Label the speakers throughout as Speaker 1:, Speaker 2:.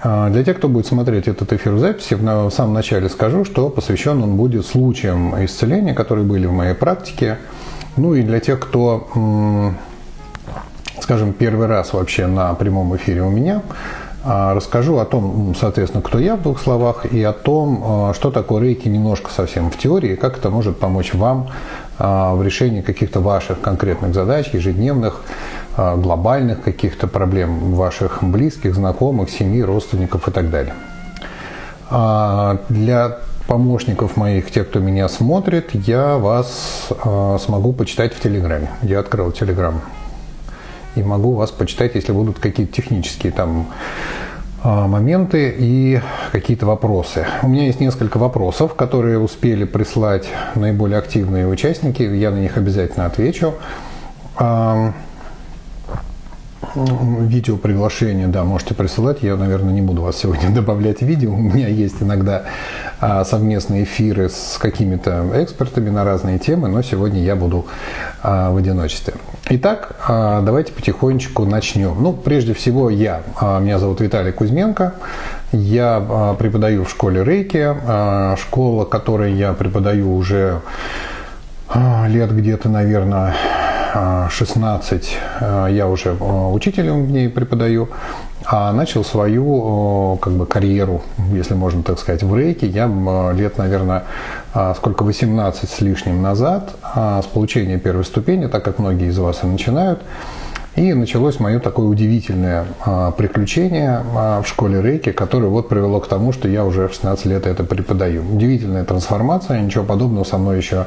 Speaker 1: А, для тех, кто будет смотреть этот эфир в записи, в самом начале скажу, что посвящен он будет случаям исцеления, которые были в моей практике. Ну и для тех, кто, скажем, первый раз вообще на прямом эфире у меня, а, расскажу о том, соответственно, кто я в двух словах, и о том, а, что такое рейки немножко совсем в теории, как это может помочь вам в решении каких-то ваших конкретных задач, ежедневных, глобальных каких-то проблем ваших близких, знакомых, семьи, родственников и так далее. А, для помощников моих, тех, кто меня смотрит, я вас а, смогу почитать в Телеграме. Я открыл Телеграм. И могу вас почитать, если будут какие-то технические там моменты и какие-то вопросы. У меня есть несколько вопросов, которые успели прислать наиболее активные участники. Я на них обязательно отвечу видео приглашение, да, можете присылать. Я, наверное, не буду вас сегодня добавлять в видео. У меня есть иногда а, совместные эфиры с какими-то экспертами на разные темы, но сегодня я буду а, в одиночестве. Итак, а, давайте потихонечку начнем. Ну, прежде всего, я. А, меня зовут Виталий Кузьменко. Я а, преподаю в школе Рейки. А, школа, которой я преподаю уже лет где-то, наверное, 16 э, я уже э, учителем в ней преподаю, а начал свою как бы карьеру, если можно так сказать, в рейке. Я лет, наверное, сколько, 18 с лишним назад, с получения первой ступени, так как многие из вас и начинают, и началось мое такое удивительное приключение в школе рейки, которое вот привело к тому, что я уже 16 лет это преподаю. Удивительная трансформация, ничего подобного со мной еще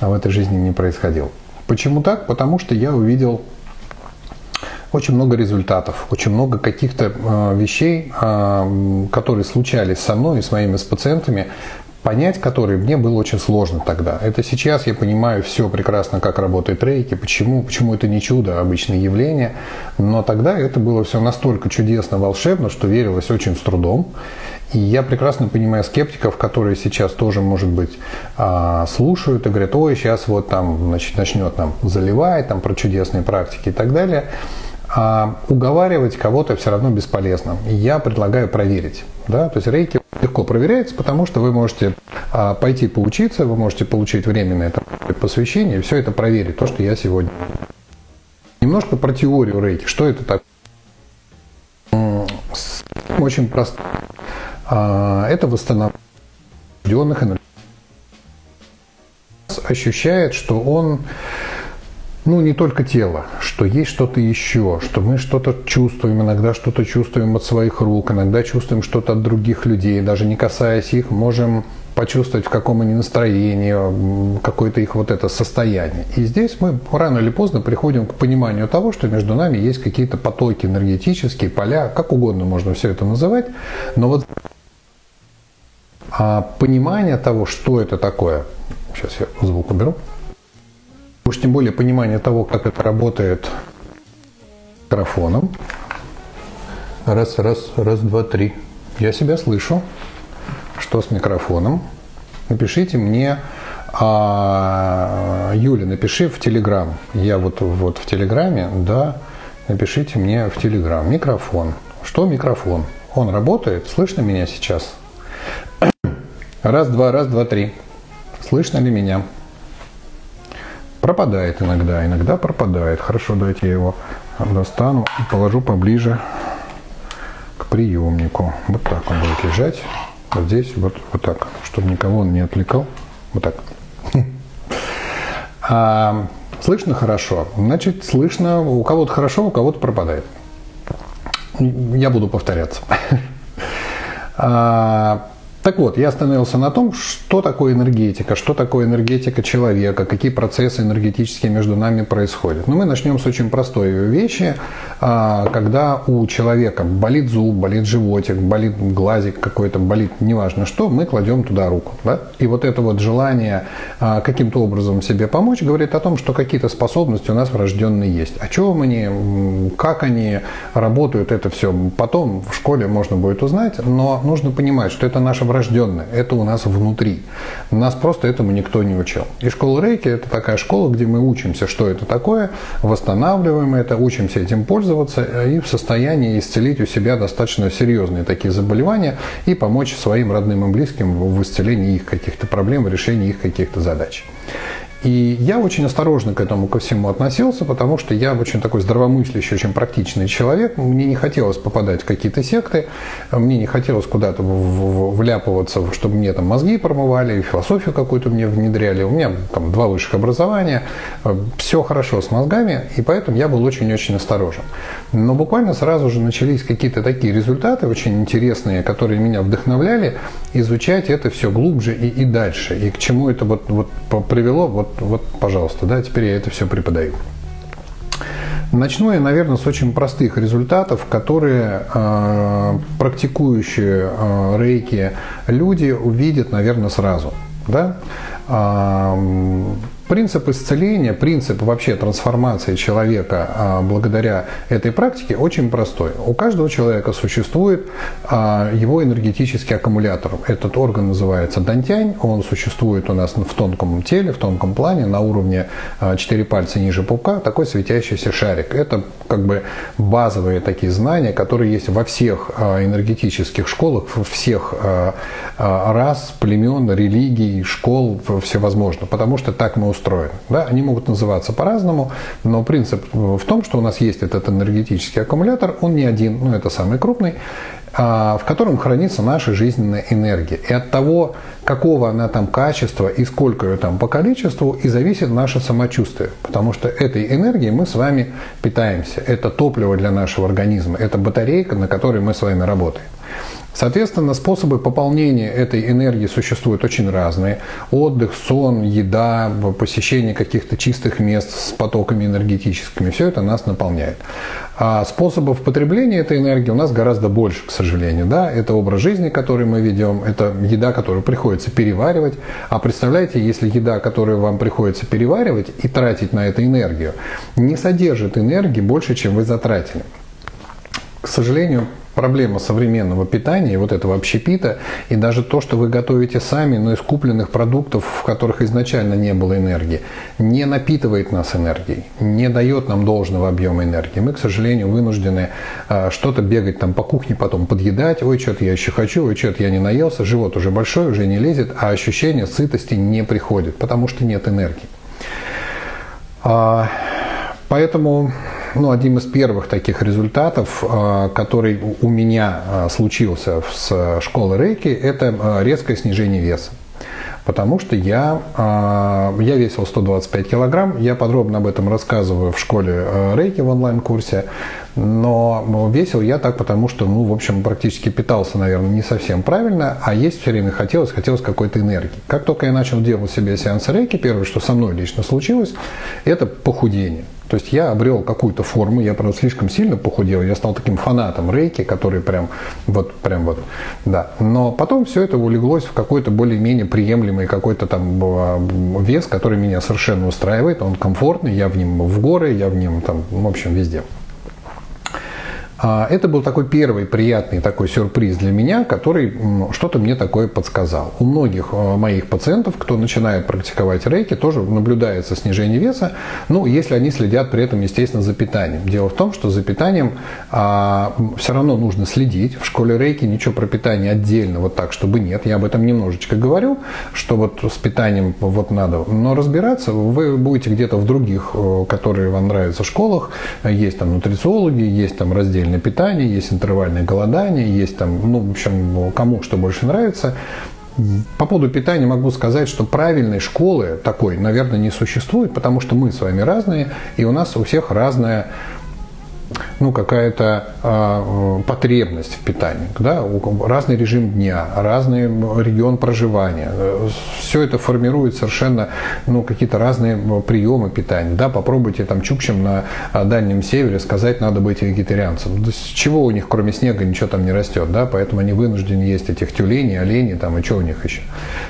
Speaker 1: в этой жизни не происходило. Почему так? Потому что я увидел очень много результатов, очень много каких-то э, вещей, э, которые случались со мной и с моими с пациентами, понять которые мне было очень сложно тогда. Это сейчас я понимаю все прекрасно, как работает рейки, почему, почему это не чудо, а обычное явление. Но тогда это было все настолько чудесно, волшебно, что верилось очень с трудом. И я прекрасно понимаю скептиков, которые сейчас тоже, может быть, а, слушают и говорят, ой, сейчас вот там значит, начнет нам заливать там, про чудесные практики и так далее. А уговаривать кого-то все равно бесполезно. Я предлагаю проверить. Да? То есть рейки легко проверяется, потому что вы можете а, пойти поучиться, вы можете получить временное посвящение все это проверить, то, что я сегодня. Немножко про теорию рейки. Что это такое? Очень просто. А, это восстановление энергий. Ощущает, что он ну, не только тело, что есть что-то еще, что мы что-то чувствуем, иногда что-то чувствуем от своих рук, иногда чувствуем что-то от других людей, даже не касаясь их, можем почувствовать, в каком они настроении, какое-то их вот это состояние. И здесь мы рано или поздно приходим к пониманию того, что между нами есть какие-то потоки энергетические, поля, как угодно можно все это называть, но вот а понимание того, что это такое, сейчас я звук уберу, уж тем более понимание того, как это работает микрофоном. Раз, раз, раз, два, три. Я себя слышу. Что с микрофоном? Напишите мне, а, Юля, напиши в Телеграм. Я вот, вот в Телеграме, да, напишите мне в Телеграм. Микрофон. Что микрофон? Он работает? Слышно меня сейчас? Раз, два, раз, два, три. Слышно ли меня? Пропадает иногда, иногда пропадает. Хорошо, давайте я его достану и положу поближе к приемнику. Вот так он будет лежать. Вот здесь, вот, вот так, чтобы никого он не отвлекал. Вот так. А, слышно хорошо? Значит, слышно у кого-то хорошо, у кого-то пропадает. Я буду повторяться. А, так вот, я остановился на том, что такое энергетика, что такое энергетика человека, какие процессы энергетические между нами происходят. Но мы начнем с очень простой вещи, а, когда у человека болит зуб, болит животик, болит глазик какой-то, болит неважно что, мы кладем туда руку. Да? И вот это вот желание а, каким-то образом себе помочь говорит о том, что какие-то способности у нас врожденные есть. О чем они, как они работают, это все потом в школе можно будет узнать, но нужно понимать, что это наша врожденное, это у нас внутри. Нас просто этому никто не учил. И школа рейки – это такая школа, где мы учимся, что это такое, восстанавливаем это, учимся этим пользоваться и в состоянии исцелить у себя достаточно серьезные такие заболевания и помочь своим родным и близким в исцелении их каких-то проблем, в решении их каких-то задач. И я очень осторожно к этому ко всему относился, потому что я очень такой здравомыслящий, очень практичный человек. Мне не хотелось попадать в какие-то секты, мне не хотелось куда-то вляпываться, чтобы мне там мозги промывали, философию какую-то мне внедряли. У меня там два высших образования, все хорошо с мозгами, и поэтому я был очень-очень осторожен. Но буквально сразу же начались какие-то такие результаты очень интересные, которые меня вдохновляли изучать это все глубже и, и дальше. И к чему это вот, вот привело, вот вот, пожалуйста, да, теперь я это все преподаю. Начну я, наверное, с очень простых результатов, которые э, практикующие э, рейки люди увидят, наверное, сразу. Да? Принцип исцеления, принцип вообще трансформации человека а, благодаря этой практике очень простой. У каждого человека существует а, его энергетический аккумулятор. Этот орган называется дантянь, он существует у нас в тонком теле, в тонком плане, на уровне а, 4 пальца ниже пупка, такой светящийся шарик. Это как бы базовые такие знания, которые есть во всех а, энергетических школах, всех а, а, рас, племен, религий, школ, всевозможно, потому что так мы устроены. Да? Они могут называться по-разному, но принцип в том, что у нас есть этот энергетический аккумулятор, он не один, но это самый крупный, в котором хранится наша жизненная энергия. И от того, какого она там качества и сколько ее там по количеству, и зависит наше самочувствие. Потому что этой энергией мы с вами питаемся. Это топливо для нашего организма, это батарейка, на которой мы с вами работаем. Соответственно, способы пополнения этой энергии существуют очень разные. Отдых, сон, еда, посещение каких-то чистых мест с потоками энергетическими. Все это нас наполняет. А способов потребления этой энергии у нас гораздо больше, к сожалению. Да? Это образ жизни, который мы ведем, это еда, которую приходится переваривать. А представляете, если еда, которую вам приходится переваривать и тратить на это энергию, не содержит энергии больше, чем вы затратили. К сожалению, проблема современного питания, вот этого общепита, и даже то, что вы готовите сами, но из купленных продуктов, в которых изначально не было энергии, не напитывает нас энергией, не дает нам должного объема энергии. Мы, к сожалению, вынуждены а, что-то бегать там по кухне, потом подъедать, ой, что-то я еще хочу, ой, что-то я не наелся, живот уже большой, уже не лезет, а ощущение сытости не приходит, потому что нет энергии. А, поэтому ну, одним из первых таких результатов, а, который у меня а, случился с школы рейки, это резкое снижение веса. Потому что я, я весил 125 килограмм, я подробно об этом рассказываю в школе рейки в онлайн-курсе. Но весил я так, потому что, ну, в общем, практически питался, наверное, не совсем правильно, а есть все время хотелось, хотелось какой-то энергии. Как только я начал делать себе сеансы рейки, первое, что со мной лично случилось, это похудение. То есть я обрел какую-то форму, я, правда, слишком сильно похудел, я стал таким фанатом рейки, который прям вот, прям вот, да. Но потом все это улеглось в какой-то более-менее приемлемый какой-то там вес, который меня совершенно устраивает, он комфортный, я в нем в горы, я в нем там, в общем, везде. А, это был такой первый приятный такой сюрприз для меня, который что-то мне такое подсказал. У многих а, моих пациентов, кто начинает практиковать рейки, тоже наблюдается снижение веса, ну, если они следят при этом, естественно, за питанием. Дело в том, что за питанием а, все равно нужно следить. В школе рейки ничего про питание отдельно вот так, чтобы нет. Я об этом немножечко говорю, что вот с питанием вот надо. Но разбираться вы будете где-то в других, э, которые вам нравятся, школах. Есть там нутрициологи, есть там раздельные интервальное питание, есть интервальное голодание, есть там, ну, в общем, кому что больше нравится. По поводу питания могу сказать, что правильной школы такой, наверное, не существует, потому что мы с вами разные, и у нас у всех разная ну, какая-то э, потребность в питании, да, разный режим дня, разный регион проживания. Все это формирует совершенно ну, какие-то разные приемы питания. Да, попробуйте там чукчам на Дальнем Севере сказать, надо быть вегетарианцем. С чего у них, кроме снега, ничего там не растет, да, поэтому они вынуждены есть этих тюленей, оленей там и что у них еще.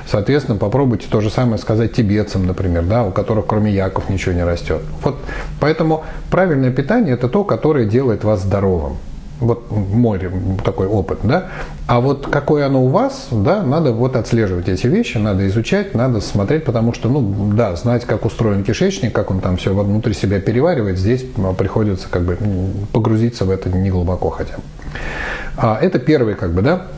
Speaker 1: Соответственно, попробуйте то же самое сказать тибетцам, например, да, у которых кроме яков ничего не растет. Вот поэтому правильное питание это то, которое делает вас здоровым. Вот мой такой опыт, да. А вот какое оно у вас, да, надо вот отслеживать эти вещи, надо изучать, надо смотреть, потому что, ну, да, знать, как устроен кишечник, как он там все внутри себя переваривает, здесь приходится как бы погрузиться в это не глубоко хотя. А, это первый, как бы, да, а,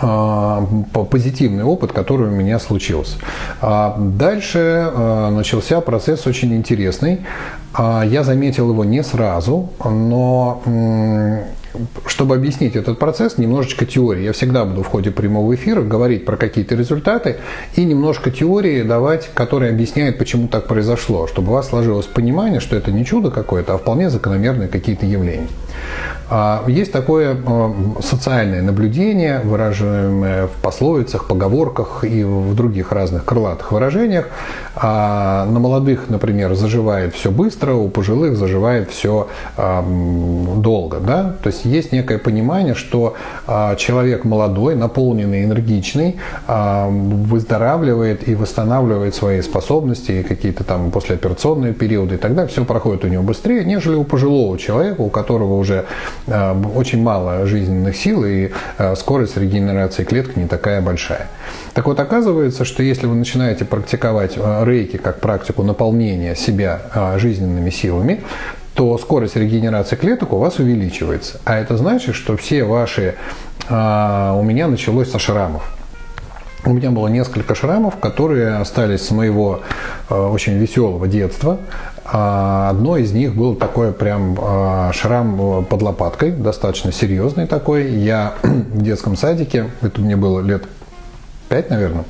Speaker 1: позитивный опыт, который у меня случился. А дальше а, начался процесс очень интересный. Я заметил его не сразу, но чтобы объяснить этот процесс, немножечко теории. Я всегда буду в ходе прямого эфира говорить про какие-то результаты и немножко теории давать, которые объясняют, почему так произошло, чтобы у вас сложилось понимание, что это не чудо какое-то, а вполне закономерные какие-то явления. А, есть такое а, социальное наблюдение, выражаемое в пословицах, поговорках и в других разных крылатых выражениях. А, на молодых, например, заживает все быстро, у пожилых заживает все долго. Да? То есть есть некое понимание, что человек молодой, наполненный, энергичный, выздоравливает и восстанавливает свои способности и какие-то там послеоперационные периоды и так далее. Все проходит у него быстрее, нежели у пожилого человека, у которого уже Э, очень мало жизненных сил, и э, скорость регенерации клеток не такая большая. Так вот, оказывается, что если вы начинаете практиковать э, рейки как практику наполнения себя жизненными силами, то скорость регенерации клеток у вас увеличивается. А это значит, что все ваши... У меня началось со шрамов. У меня было несколько шрамов, которые остались с моего очень веселого детства. А одно из них был такой прям а, шрам под лопаткой, достаточно серьезный такой. Я в детском садике, это мне было лет 5, наверное,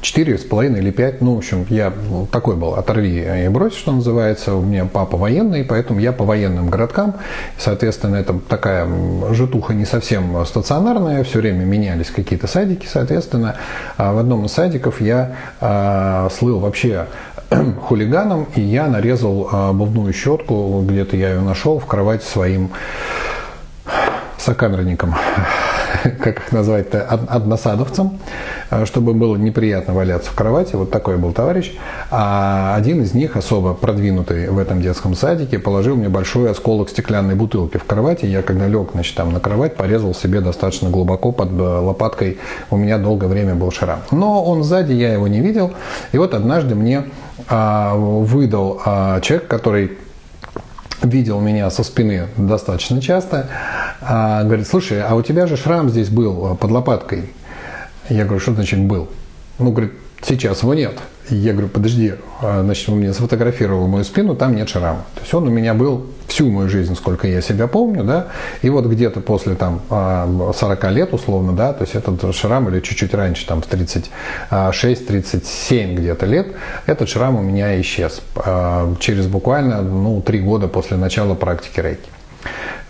Speaker 1: четыре с половиной или пять, ну, в общем, я такой был, оторви и брось, что называется, у меня папа военный, поэтому я по военным городкам, соответственно, это такая житуха не совсем стационарная, все время менялись какие-то садики, соответственно, а в одном из садиков я э, слыл вообще хулиганом, и я нарезал а, обувную щетку, где-то я ее нашел в кровать своим сокамерником, как их назвать-то, односадовцем, а, чтобы было неприятно валяться в кровати. Вот такой был товарищ. А один из них, особо продвинутый в этом детском садике, положил мне большой осколок стеклянной бутылки в кровати. Я, когда лег значит, там на кровать, порезал себе достаточно глубоко под э, лопаткой. У меня долгое время был шрам. Но он сзади, я его не видел. И вот однажды мне выдал а, человек, который видел меня со спины достаточно часто, а, говорит, слушай, а у тебя же шрам здесь был под лопаткой. Я говорю, что значит был? Ну, говорит, сейчас его нет. Я говорю, подожди, а, значит, он мне сфотографировал мою спину, там нет шрама. То есть он у меня был всю мою жизнь, сколько я себя помню, да, и вот где-то после там 40 а, лет условно, да, то есть этот шрам или чуть-чуть раньше, там в 36-37 где-то лет, этот шрам у меня исчез а, через буквально, ну, три года после начала практики рейки.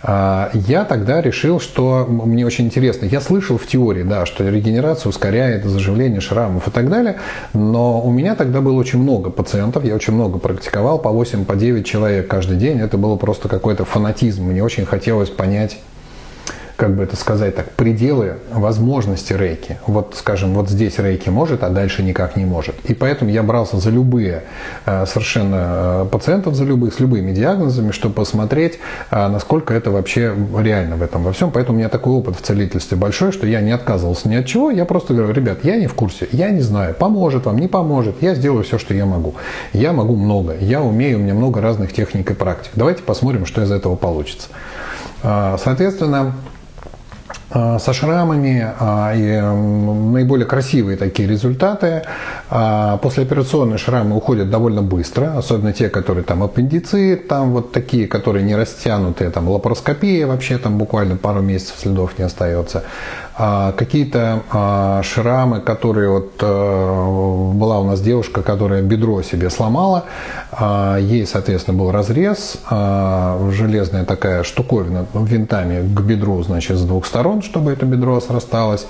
Speaker 1: А, я тогда решил, что мне очень интересно. Я слышал в теории, да, что регенерация ускоряет заживление шрамов и так далее, но у меня тогда было очень много пациентов, я очень много практиковал, по 8, по 9 человек каждый день. Это было просто какой-то фанатизм. Мне очень хотелось понять, как бы это сказать так, пределы возможности рейки. Вот, скажем, вот здесь рейки может, а дальше никак не может. И поэтому я брался за любые э, совершенно э, пациентов, за любых, с любыми диагнозами, чтобы посмотреть, э, насколько это вообще реально в этом во всем. Поэтому у меня такой опыт в целительстве большой, что я не отказывался ни от чего. Я просто говорю, ребят, я не в курсе, я не знаю, поможет вам, не поможет. Я сделаю все, что я могу. Я могу много, я умею, у меня много разных техник и практик. Давайте посмотрим, что из этого получится. Соответственно, со шрамами а, и наиболее красивые такие результаты. А, послеоперационные шрамы уходят довольно быстро, особенно те, которые там аппендицит, там вот такие, которые не растянутые, там лапароскопия вообще там буквально пару месяцев следов не остается. Какие-то шрамы, которые вот э, была у нас девушка, которая бедро себе сломала, ей, соответственно, был разрез, железная такая штуковина винтами к бедру, значит, с двух сторон, чтобы это бедро срасталось.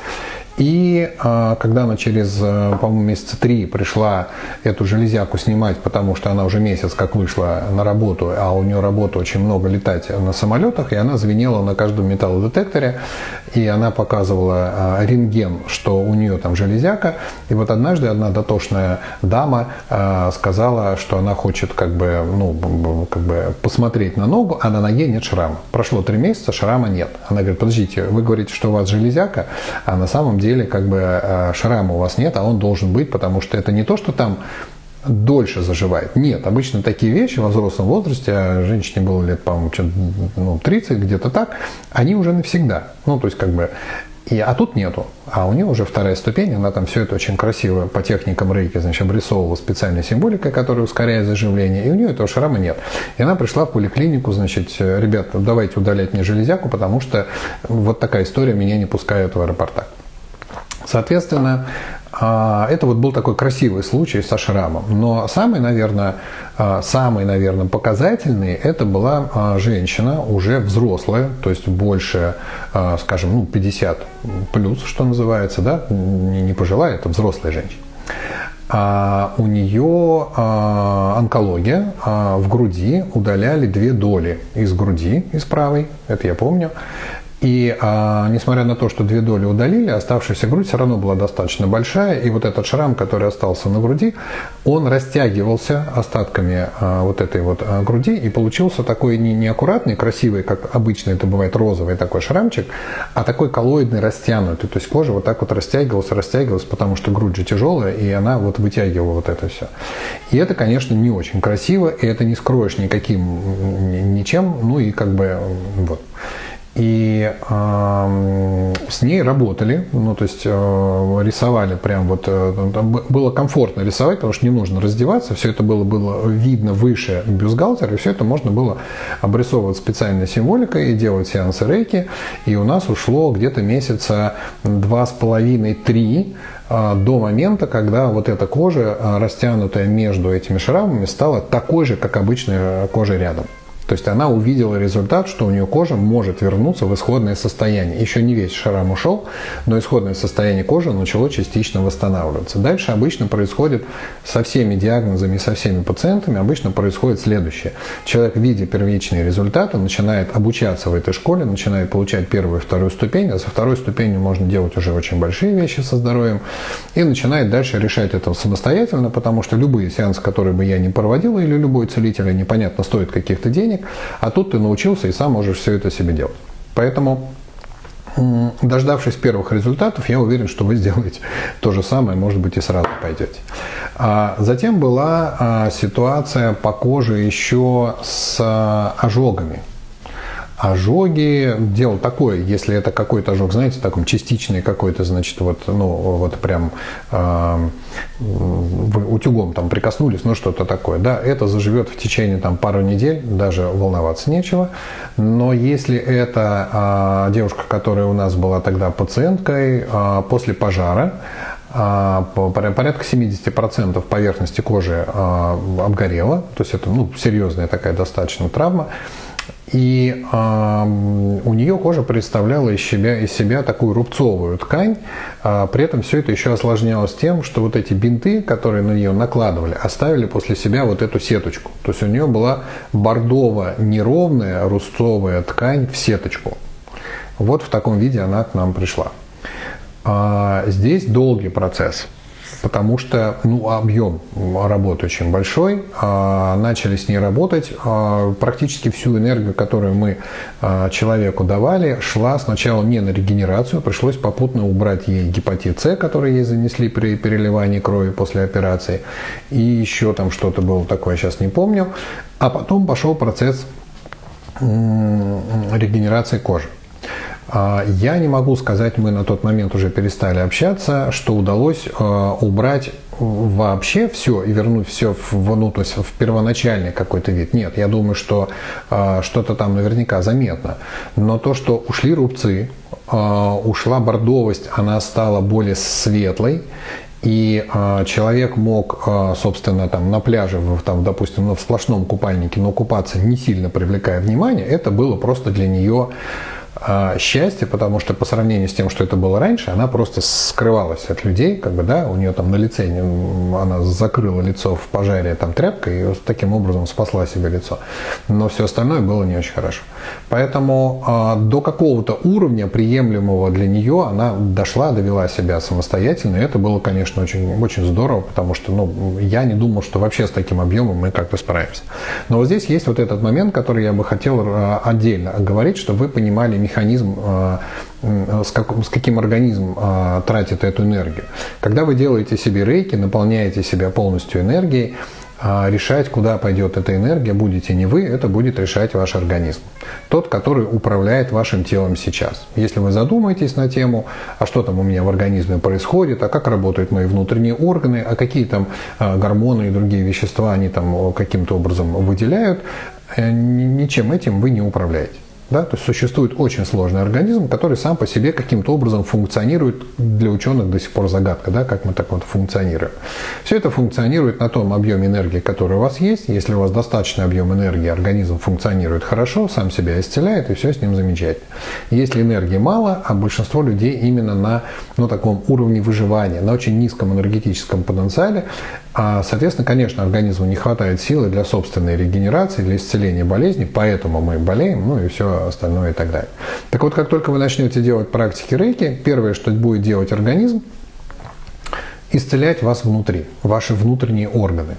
Speaker 1: И э, когда она через, э, по-моему, месяца три пришла эту железяку снимать, потому что она уже месяц как вышла на работу, а у нее работа очень много летать на самолетах, и она звенела на каждом металлодетекторе, и она показывала э, рентген, что у нее там железяка. И вот однажды одна дотошная дама сказала, что она хочет как бы, ну, как бы посмотреть на ногу, а на ноге нет шрама. Прошло три месяца, шрама нет. Она говорит, подождите, вы говорите, что у вас железяка, а на самом деле как бы э, шрама у вас нет, а он должен быть, потому что это не то, что там дольше заживает. Нет, обычно такие вещи во взрослом возрасте, а женщине было лет, по-моему, ну, 30, где-то так, они уже навсегда. Ну, то есть, как бы, и, а тут нету. А у нее уже вторая ступень, она там все это очень красиво по техникам рейки, значит, обрисовывала специальной символикой, которая ускоряет заживление, и у нее этого шрама нет. И она пришла в поликлинику, значит, ребята, давайте удалять мне железяку, потому что вот такая история меня не пускает в аэропортах. Соответственно, а, это вот был такой красивый случай со шрамом. Но самый, наверное, а, самый, наверное, показательный это была а, женщина, уже взрослая, то есть больше, скажем, ну, 50 плюс, что называется, да, не пожилая, это взрослая женщина. А у нее а, онкология, а в груди удаляли две доли из груди, из правой, это я помню. И а, несмотря на то, что две доли удалили, оставшаяся грудь все равно была достаточно большая. И вот этот шрам, который остался на груди, он растягивался остатками а, вот этой вот а, груди. И получился такой не, не аккуратный, красивый, как обычно это бывает, розовый такой шрамчик, а такой коллоидный, растянутый. То есть кожа вот так вот растягивалась, растягивалась, потому что грудь же тяжелая, и она вот вытягивала вот это все. И это, конечно, не очень красиво, и это не скроешь никаким, ничем, ну и как бы вот. И э, с ней работали, ну то есть э, рисовали прям вот, э, было комфортно рисовать, потому что не нужно раздеваться, все это было, было видно выше бюстгальтера, и все это можно было обрисовывать специальной символикой и делать сеансы рейки. И у нас ушло где-то месяца два с половиной-три э, до момента, когда вот эта кожа, э, растянутая между этими шрамами, стала такой же, как обычная кожа рядом. То есть она увидела результат, что у нее кожа может вернуться в исходное состояние. Еще не весь шрам ушел, но исходное состояние кожи начало частично восстанавливаться. Дальше обычно происходит со всеми диагнозами, со всеми пациентами, обычно происходит следующее. Человек, видя первичные результаты, начинает обучаться в этой школе, начинает получать первую и вторую ступень, а со второй ступенью можно делать уже очень большие вещи со здоровьем, и начинает дальше решать это самостоятельно, потому что любые сеансы, которые бы я не проводил, или любой целитель, непонятно, стоит каких-то денег, денег, а тут ты научился и сам можешь все это себе делать. Поэтому Дождавшись первых результатов, я уверен, что вы сделаете то же самое, может быть, и сразу пойдете. А затем была а, ситуация по коже еще с а, ожогами. Ожоги, дело такое, если это какой-то ожог, знаете, таком частичный какой-то, значит, вот, ну, вот прям э, утюгом там прикоснулись, ну, что-то такое, да, это заживет в течение там пару недель, даже волноваться нечего. Но если это э, девушка, которая у нас была тогда пациенткой, э, после пожара, порядка 70% поверхности кожи обгорела, то есть это ну, серьезная такая достаточно травма. И э, у нее кожа представляла из себя, из себя такую рубцовую ткань. А при этом все это еще осложнялось тем, что вот эти бинты, которые на нее накладывали, оставили после себя вот эту сеточку. То есть у нее была бордово-неровная рубцовая ткань в сеточку. Вот в таком виде она к нам пришла. А здесь долгий процесс – потому что ну, объем работы очень большой. А, начали с ней работать. А, практически всю энергию, которую мы а, человеку давали, шла сначала не на регенерацию, пришлось попутно убрать ей гепатит С, который ей занесли при переливании крови после операции. И еще там что-то было такое, сейчас не помню. А потом пошел процесс регенерации кожи. А, я не могу сказать, мы на тот момент уже перестали общаться, что удалось а, убрать вообще все и вернуть все в, ну, то есть в первоначальный какой-то вид. Нет, я думаю, что э, что-то там наверняка заметно. Но то, что ушли рубцы, э, ушла бордовость, она стала более светлой, и э, человек мог, э, собственно, там на пляже, в, там, допустим, ну, в сплошном купальнике, но купаться не сильно привлекая внимание, это было просто для нее счастье, потому что по сравнению с тем, что это было раньше, она просто скрывалась от людей, как бы, да, у нее там на лице, она закрыла лицо в пожаре там тряпкой и таким образом спасла себе лицо. Но все остальное было не очень хорошо. Поэтому а, до какого-то уровня приемлемого для нее она дошла, довела себя самостоятельно, и это было, конечно, очень, очень здорово, потому что, ну, я не думал, что вообще с таким объемом мы как-то справимся. Но вот здесь есть вот этот момент, который я бы хотел а, отдельно говорить, чтобы вы понимали механизм, а, с, как, с каким организм а, тратит эту энергию. Когда вы делаете себе рейки, наполняете себя полностью энергией, а, решать, куда пойдет эта энергия, будете не вы, это будет решать ваш организм. Тот, который управляет вашим телом сейчас. Если вы задумаетесь на тему, а что там у меня в организме происходит, а как работают мои внутренние органы, а какие там гормоны и другие вещества они там каким-то образом выделяют, э, ничем этим вы не управляете. Да? То есть существует очень сложный организм, который сам по себе каким-то образом функционирует. Для ученых до сих пор загадка, да, как мы так вот функционируем. Все это функционирует на том объеме энергии, который у вас есть. Если у вас достаточный объем энергии, организм функционирует хорошо, сам себя исцеляет, и все с ним замечательно. Если энергии мало, а большинство людей именно на ну, таком уровне выживания, на очень низком энергетическом потенциале, а, соответственно, конечно, организму не хватает силы для собственной регенерации, для исцеления болезней, поэтому мы болеем, ну и все остальное и так далее. Так вот, как только вы начнете делать практики рейки, первое, что будет делать организм, исцелять вас внутри, ваши внутренние органы.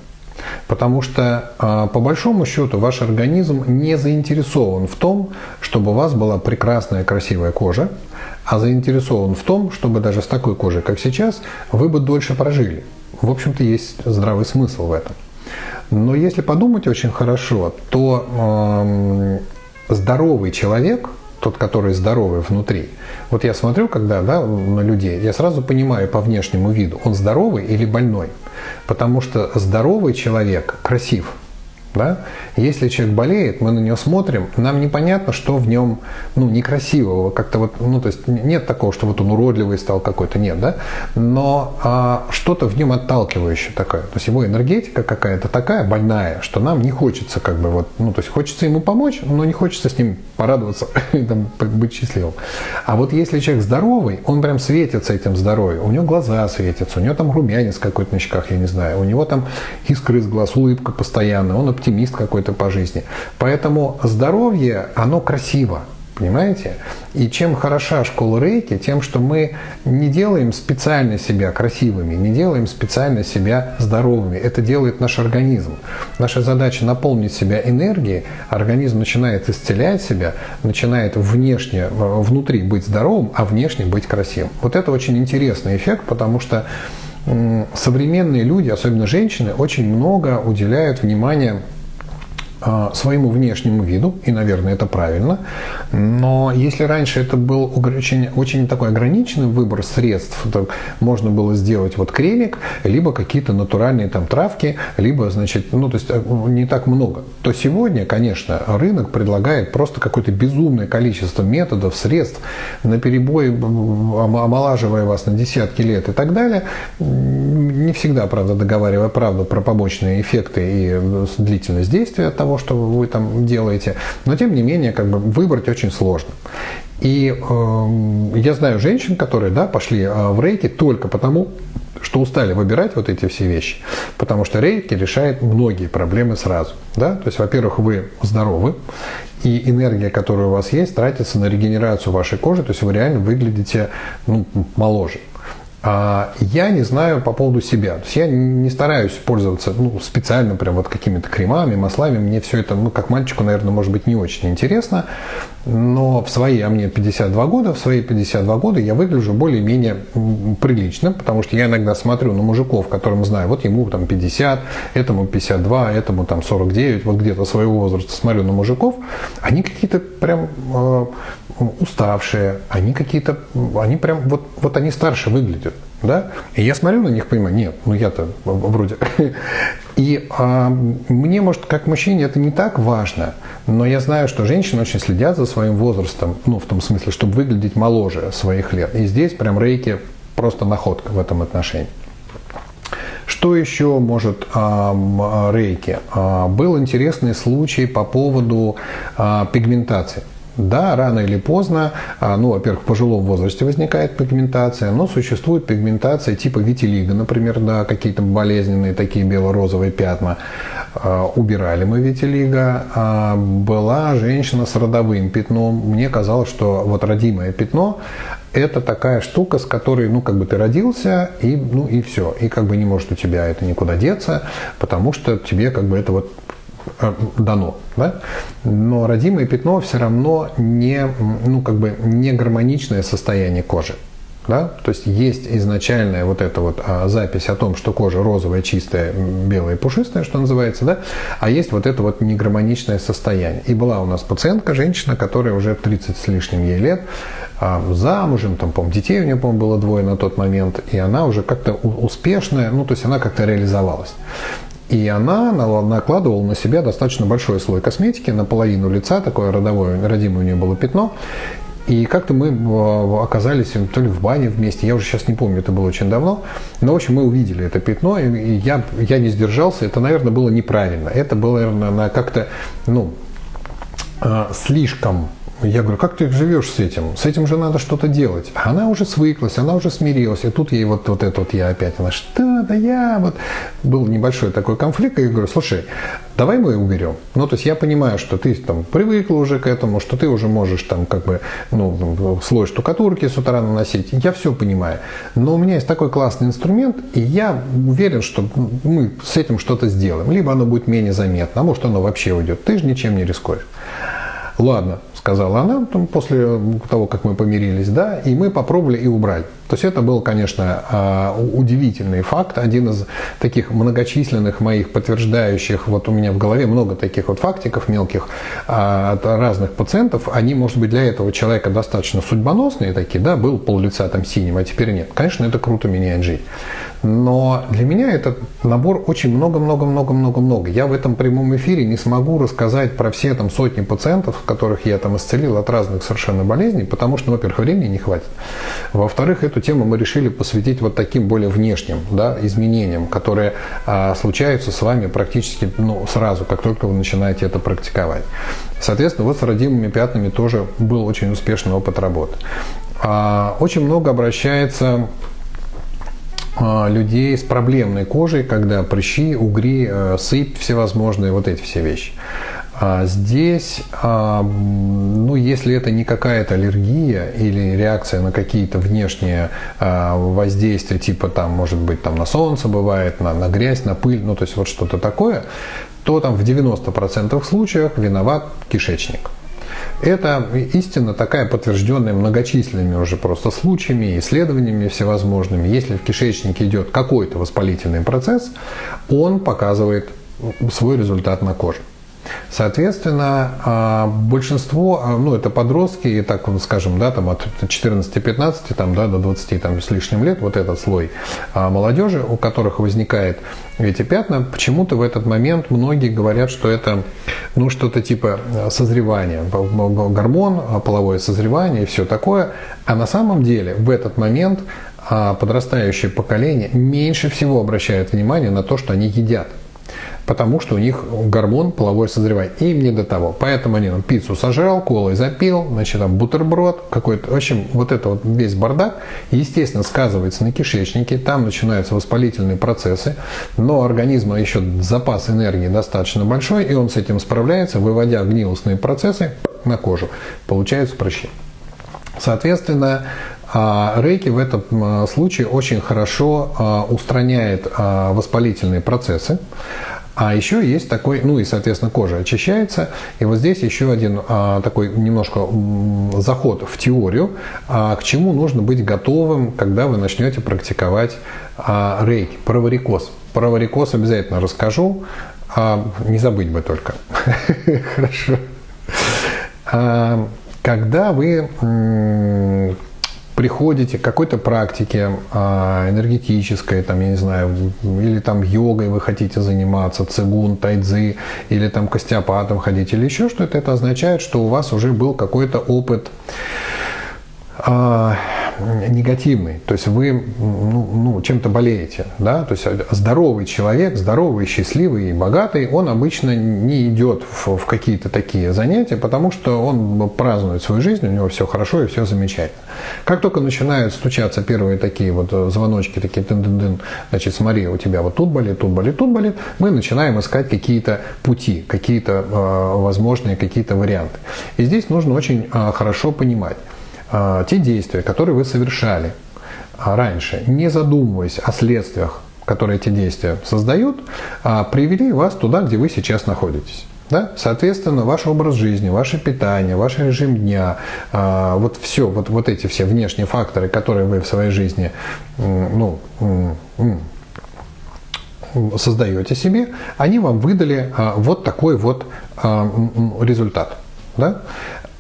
Speaker 1: Потому что, а, по большому счету, ваш организм не заинтересован в том, чтобы у вас была прекрасная, красивая кожа, а заинтересован в том, чтобы даже с такой кожей, как сейчас, вы бы дольше прожили в общем-то, есть здравый смысл в этом. Но если подумать очень хорошо, то здоровый человек, тот, который здоровый внутри, вот я смотрю, когда да, на людей, я сразу понимаю по внешнему виду, он здоровый или больной. Потому что здоровый человек красив, да? Если человек болеет, мы на него смотрим, нам непонятно, что в нем ну, некрасивого, как-то вот, ну, то есть нет такого, что вот он уродливый стал какой-то, нет, да? Но а, что-то в нем отталкивающее такое. То есть его энергетика какая-то такая больная, что нам не хочется как бы вот, ну, то есть хочется ему помочь, но не хочется с ним порадоваться там, быть счастливым. А вот если человек здоровый, он прям светится этим здоровьем, у него глаза светятся, у него там румянец какой-то на щеках, я не знаю, у него там искры из глаз, улыбка постоянная, он оптимист какой-то по жизни. Поэтому здоровье, оно красиво. Понимаете? И чем хороша школа рейки, тем, что мы не делаем специально себя красивыми, не делаем специально себя здоровыми. Это делает наш организм. Наша задача наполнить себя энергией, организм начинает исцелять себя, начинает внешне, внутри быть здоровым, а внешне быть красивым. Вот это очень интересный эффект, потому что современные люди, особенно женщины, очень много уделяют внимания своему внешнему виду, и, наверное, это правильно. Но если раньше это был очень, очень такой ограниченный выбор средств, то можно было сделать вот кремик, либо какие-то натуральные там травки, либо, значит, ну, то есть э, не так много, то сегодня, конечно, рынок предлагает просто какое-то безумное количество методов, средств, на перебой омолаживая вас на десятки лет и так далее. Не всегда, правда, договаривая правду про побочные эффекты и э, длительность действия того, того, что вы там делаете. Но тем не менее, как бы выбрать очень сложно. И э, я знаю женщин, которые да, пошли э, в рейки только потому, что устали выбирать вот эти все вещи. Потому что рейки решает многие проблемы сразу. Да? То есть, во-первых, вы здоровы, и энергия, которая у вас есть, тратится на регенерацию вашей кожи, то есть вы реально выглядите ну, моложе. А я не знаю по поводу себя. То есть я не стараюсь пользоваться ну, специально прям вот какими-то кремами, маслами. Мне все это, ну, как мальчику, наверное, может быть не очень интересно. Но в свои, а мне 52 года, в свои 52 года я выгляжу более-менее прилично, потому что я иногда смотрю на мужиков, которым знаю, вот ему там 50, этому 52, этому там 49, вот где-то своего возраста смотрю на мужиков, они какие-то прям э, уставшие, они какие-то, они прям, вот, вот они старше выглядят. Да? И я смотрю на них, понимаю, нет, ну я-то вроде. И а, мне, может, как мужчине это не так важно, но я знаю, что женщины очень следят за своим возрастом, ну, в том смысле, чтобы выглядеть моложе своих лет. И здесь прям рейки просто находка в этом отношении. Что еще может а, рейки? А, был интересный случай по поводу а, пигментации. Да, рано или поздно, а, ну, во-первых, в пожилом возрасте возникает пигментация, но существует пигментация типа витилиго, например, да, какие-то болезненные такие бело-розовые пятна. А, убирали мы витилиго. А, была женщина с родовым пятном. Мне казалось, что вот родимое пятно это такая штука, с которой, ну, как бы ты родился, и, ну, и все. И как бы не может у тебя это никуда деться, потому что тебе как бы это вот дано. Да? Но родимое пятно все равно не, ну, как бы не гармоничное состояние кожи. Да? То есть есть изначальная вот эта вот а, запись о том, что кожа розовая, чистая, белая, пушистая, что называется, да? а есть вот это вот негармоничное состояние. И была у нас пациентка, женщина, которая уже 30 с лишним ей лет, а, замужем, там, по детей у нее, по-моему, было двое на тот момент, и она уже как-то успешная, ну, то есть она как-то реализовалась. И она накладывала на себя достаточно большой слой косметики, наполовину лица, такое родовое, родимое у нее было пятно. И как-то мы э, оказались то ли в бане вместе, я уже сейчас не помню, это было очень давно. Но, в общем, мы увидели это пятно, и я, я не сдержался. Это, наверное, было неправильно. Это было, наверное, как-то, ну, э, слишком я говорю, как ты живешь с этим? С этим же надо что-то делать. А она уже свыклась, она уже смирилась. И тут ей вот, вот это вот я опять, она, что, да я вот... Был небольшой такой конфликт, и я говорю, слушай, давай мы уберем. Ну, то есть я понимаю, что ты там привыкла уже к этому, что ты уже можешь там как бы, ну, слой штукатурки с утра наносить. Я все понимаю. Но у меня есть такой классный инструмент, и я уверен, что мы с этим что-то сделаем. Либо оно будет менее заметно, а может оно вообще уйдет. Ты же ничем не рискуешь. Ладно, сказала она после того, как мы помирились, да, и мы попробовали и убрали. То есть это был, конечно, а, удивительный факт, один из таких многочисленных моих подтверждающих, вот у меня в голове много таких вот фактиков мелких а, от разных пациентов, они, может быть, для этого человека достаточно судьбоносные такие, да, был пол лица там синим, а теперь нет. Конечно, это круто меняет жизнь. Но для меня этот набор очень много-много-много-много-много. Я в этом прямом эфире не смогу рассказать про все там сотни пациентов, которых я там исцелил от разных совершенно болезней, потому что, ну, во-первых, времени не хватит. Во-вторых, эту тему мы решили посвятить вот таким более внешним да, изменениям, которые а, случаются с вами практически ну, сразу, как только вы начинаете это практиковать. Соответственно, вот с родимыми пятнами тоже был очень успешный опыт работы. А, очень много обращается а, людей с проблемной кожей, когда прыщи, угри, э, сыпь всевозможные, вот эти все вещи. А здесь, а, ну, если это не какая-то аллергия или реакция на какие-то внешние воздействия, типа там, может быть, там на солнце бывает, на, на грязь, на пыль, ну, то есть вот что-то такое, то там в 90% случаев виноват кишечник. Это истина такая подтвержденная многочисленными уже просто случаями, исследованиями всевозможными. Если в кишечнике идет какой-то воспалительный процесс, он показывает свой результат на коже. Соответственно, а, большинство, а, ну, это подростки, и так, скажем, да, там от 14-15 там, да, до 20 там, с лишним лет, вот этот слой а, молодежи, у которых возникает эти пятна, почему-то в этот момент многие говорят, что это, ну, что-то типа созревания, гормон, половое созревание и все такое, а на самом деле в этот момент подрастающее поколение меньше всего обращает внимание на то, что они едят потому что у них гормон половой созревает. Им не до того. Поэтому они там, пиццу сожрал, колой запил, значит, там бутерброд какой-то. В общем, вот это вот весь бардак, естественно, сказывается на кишечнике. Там начинаются воспалительные процессы, но организма еще запас энергии достаточно большой, и он с этим справляется, выводя гнилостные процессы на кожу. Получаются прыщи. Соответственно, а, рейки в этом случае очень хорошо а, устраняет а, воспалительные процессы. А еще есть такой, ну и, соответственно, кожа очищается. И вот здесь еще один а, такой немножко заход в теорию, а, к чему нужно быть готовым, когда вы начнете практиковать а, рейки, про. Про варикоз обязательно расскажу, а, не забыть бы только. Хорошо. А, когда вы приходите к какой-то практике а, энергетической, там, я не знаю, или там йогой вы хотите заниматься, цигун, тайцзи, или там к остеопатам ходить, или еще что-то, это означает, что у вас уже был какой-то опыт а, негативный, то есть вы ну, ну, чем-то болеете, да, то есть здоровый человек, здоровый, счастливый и богатый, он обычно не идет в, в какие-то такие занятия, потому что он празднует свою жизнь, у него все хорошо и все замечательно. Как только начинают стучаться первые такие вот звоночки, такие дын дын дын значит, смотри, у тебя вот тут болит, тут болит, тут болит, мы начинаем искать какие-то пути, какие-то э, возможные какие-то варианты. И здесь нужно очень э, хорошо понимать, те действия, которые вы совершали а, раньше, не задумываясь о следствиях, которые эти действия создают, а, привели вас туда, где вы сейчас находитесь. Да? Соответственно, ваш образ жизни, ваше питание, ваш режим дня, вот все, вот, вот эти все внешние факторы, которые вы в своей жизни ну, создаете себе, они вам выдали вот такой вот результат. Да?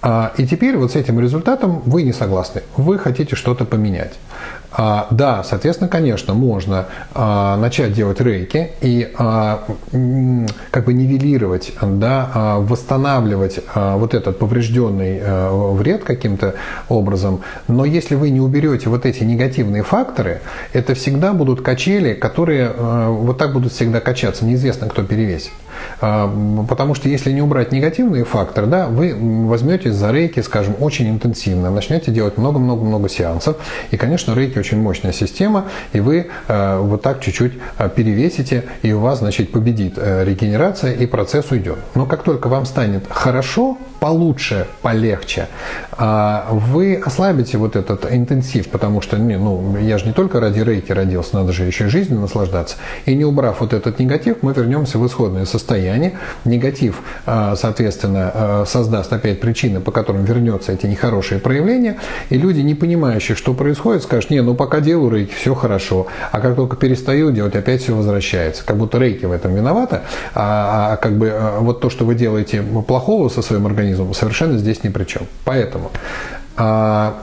Speaker 1: А, и теперь вот с этим результатом вы не согласны. Вы хотите что-то поменять. А, да, соответственно, конечно, можно а, начать делать рейки и как бы нивелировать, да, восстанавливать вот этот поврежденный а, вред каким-то образом. Но если вы не уберете вот эти негативные факторы, это всегда будут качели, которые а, вот так будут всегда качаться. Неизвестно, кто перевесит. А, потому что если не убрать негативные факторы, да, вы возьметесь за рейки, скажем, очень интенсивно, начнете делать много-много-много сеансов. И, конечно, рейки очень мощная система, и вы а, вот так чуть-чуть а, перевесите, и у вас, значит, победит э, регенерация, и процесс уйдет. Но как только вам станет хорошо, получше, полегче, вы ослабите вот этот интенсив, потому что ну, я же не только ради рейки родился, надо же еще жизнью наслаждаться. И не убрав вот этот негатив, мы вернемся в исходное состояние состояние. Негатив, а, соответственно, а, создаст опять причины, по которым вернется эти нехорошие проявления. И люди, не понимающие, что происходит, скажут, не, ну пока делаю рейки, все хорошо. А как только перестаю делать, опять все возвращается. Как будто рейки в этом виновата. А, а как бы а, вот то, что вы делаете плохого со своим организмом, совершенно здесь ни при чем. Поэтому а,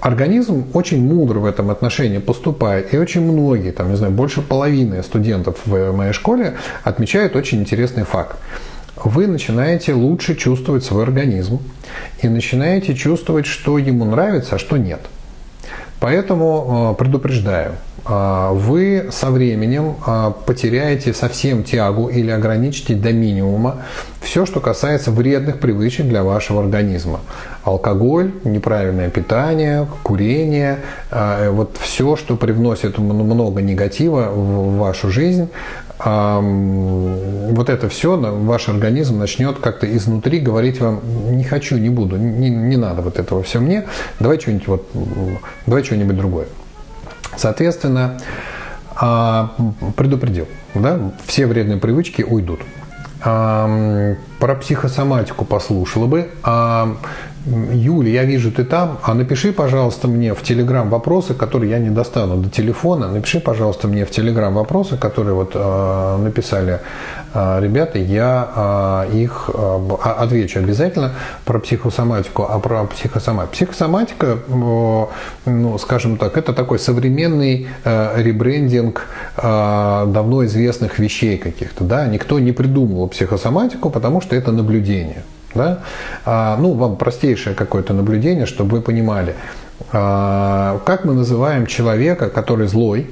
Speaker 1: Организм очень мудро в этом отношении поступает, и очень многие, там, не знаю, больше половины студентов в моей школе отмечают очень интересный факт. Вы начинаете лучше чувствовать свой организм и начинаете чувствовать, что ему нравится, а что нет. Поэтому э, предупреждаю, вы со временем э, потеряете совсем тягу или ограничите до минимума все, что касается вредных привычек для вашего организма. Алкоголь, неправильное питание, курение, э, вот все, что привносит много негатива в вашу жизнь, вот это все, ваш организм начнет как-то изнутри говорить вам, не хочу, не буду, не, не надо вот этого все мне, давай что-нибудь вот, давай что-нибудь другое. Соответственно, а, предупредил, да, все вредные привычки уйдут про психосоматику послушала бы. А, Юля, я вижу, ты там, а напиши, пожалуйста, мне в Телеграм вопросы, которые я не достану до телефона. Напиши, пожалуйста, мне в Телеграм вопросы, которые вот э, написали э, ребята. Я э, их э, отвечу обязательно про психосоматику. А про психосоматику. Психосоматика, э, ну, скажем так, это такой современный э, ребрендинг э, давно известных вещей каких-то. Да? Никто не придумывал психосоматику, потому что это наблюдение. Да? А, ну, вам простейшее какое-то наблюдение, чтобы вы понимали, а, как мы называем человека, который злой,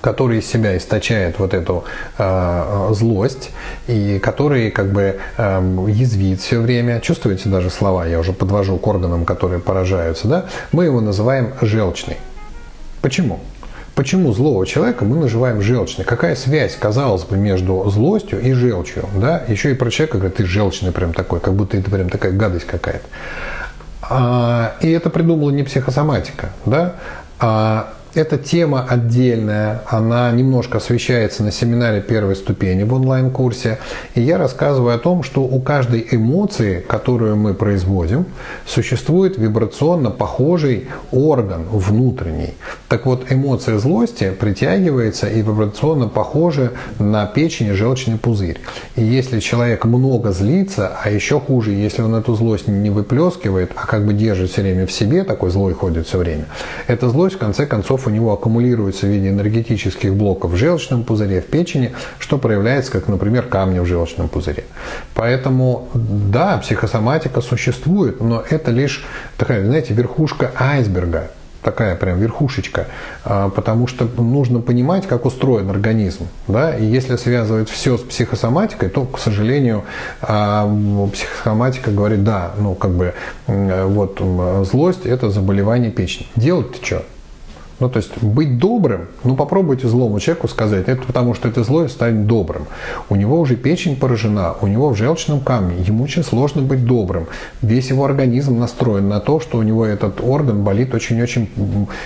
Speaker 1: который из себя источает вот эту э, злость и который как бы э, язвит все время. Чувствуете даже слова, я уже подвожу к органам, которые поражаются, да? Мы его называем желчный. Почему? Почему злого человека мы называем желчный? Какая связь, казалось бы, между злостью и желчью? Да? Еще и про человека говорят, ты желчный прям такой, как будто это прям такая гадость какая-то. А, и это придумала не психосоматика, да? а эта тема отдельная, она немножко освещается на семинаре первой ступени в онлайн-курсе. И я рассказываю о том, что у каждой эмоции, которую мы производим, существует вибрационно похожий орган внутренний. Так вот, эмоция злости притягивается и вибрационно похожа на печень и желчный пузырь. И если человек много злится, а еще хуже, если он эту злость не выплескивает, а как бы держит все время в себе, такой злой ходит все время, эта злость в конце концов белков у него аккумулируется в виде энергетических блоков в желчном пузыре, в печени, что проявляется, как, например, камни в желчном пузыре. Поэтому, да, психосоматика существует, но это лишь такая, знаете, верхушка айсберга. такая прям верхушечка, а, потому что нужно понимать, как устроен организм. Да? И если связывать все с психосоматикой, то, к сожалению, а, психосоматика говорит, да, ну как бы вот злость – это заболевание печени. Делать-то что? Ну, то есть быть добрым, ну, попробуйте злому человеку сказать, это потому что это злое станет добрым. У него уже печень поражена, у него в желчном камне, ему очень сложно быть добрым. Весь его организм настроен на то, что у него этот орган болит очень-очень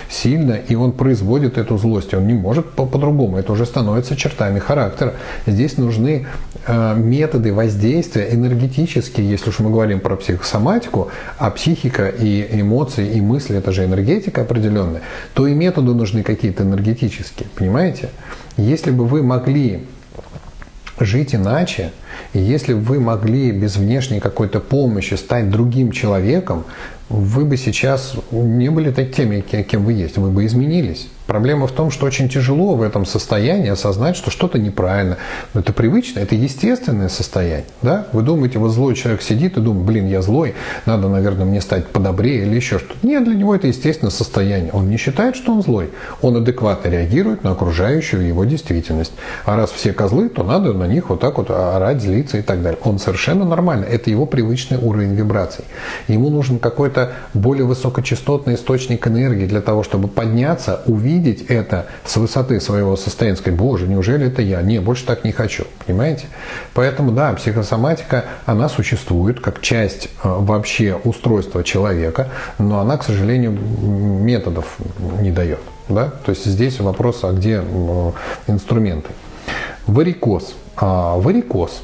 Speaker 1: сильно, и он производит эту злость. Он не может по-другому, это уже становится чертами характера. Здесь нужны э, методы воздействия энергетические, если уж мы говорим про психосоматику, а психика и эмоции и мысли – это же энергетика определенная, то иметь методы нужны какие-то энергетические, понимаете? Если бы вы могли жить иначе, и если бы вы могли без внешней какой-то помощи стать другим человеком, вы бы сейчас не были теми, кем вы есть, вы бы изменились. Проблема в том, что очень тяжело в этом состоянии осознать, что что-то неправильно. Но это привычно, это естественное состояние. Да? Вы думаете, вот злой человек сидит и думает, блин, я злой, надо, наверное, мне стать подобрее или еще что-то. Нет, для него это естественное состояние. Он не считает, что он злой. Он адекватно реагирует на окружающую его действительность. А раз все козлы, то надо на них вот так вот орать, злиться и так далее. Он совершенно нормально. Это его привычный уровень вибраций. Ему нужен какой-то более высокочастотный источник энергии для того, чтобы подняться, увидеть, видеть это с высоты своего состояния, сказать, боже, неужели это я? Не, больше так не хочу, понимаете? Поэтому, да, психосоматика, она существует как часть э, вообще устройства человека, но она, к сожалению, методов не дает. Да? То есть здесь вопрос, а где инструменты? Варикоз. А, варикоз.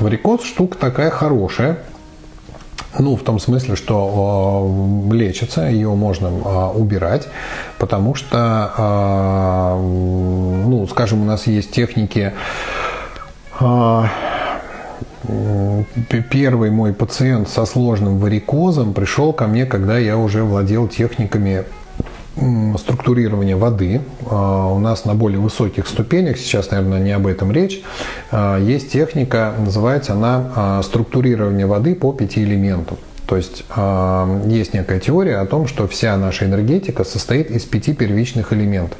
Speaker 1: Варикоз штука такая хорошая, ну, в том смысле, что э, лечится, ее можно э, убирать, потому что, э, ну, скажем, у нас есть техники. Э, первый мой пациент со сложным варикозом пришел ко мне, когда я уже владел техниками структурирования воды. А, у нас на более высоких ступенях, сейчас, наверное, не об этом речь, а, есть техника, называется она а, структурирование воды по пяти элементам. То есть есть некая теория о том, что вся наша энергетика состоит из пяти первичных элементов.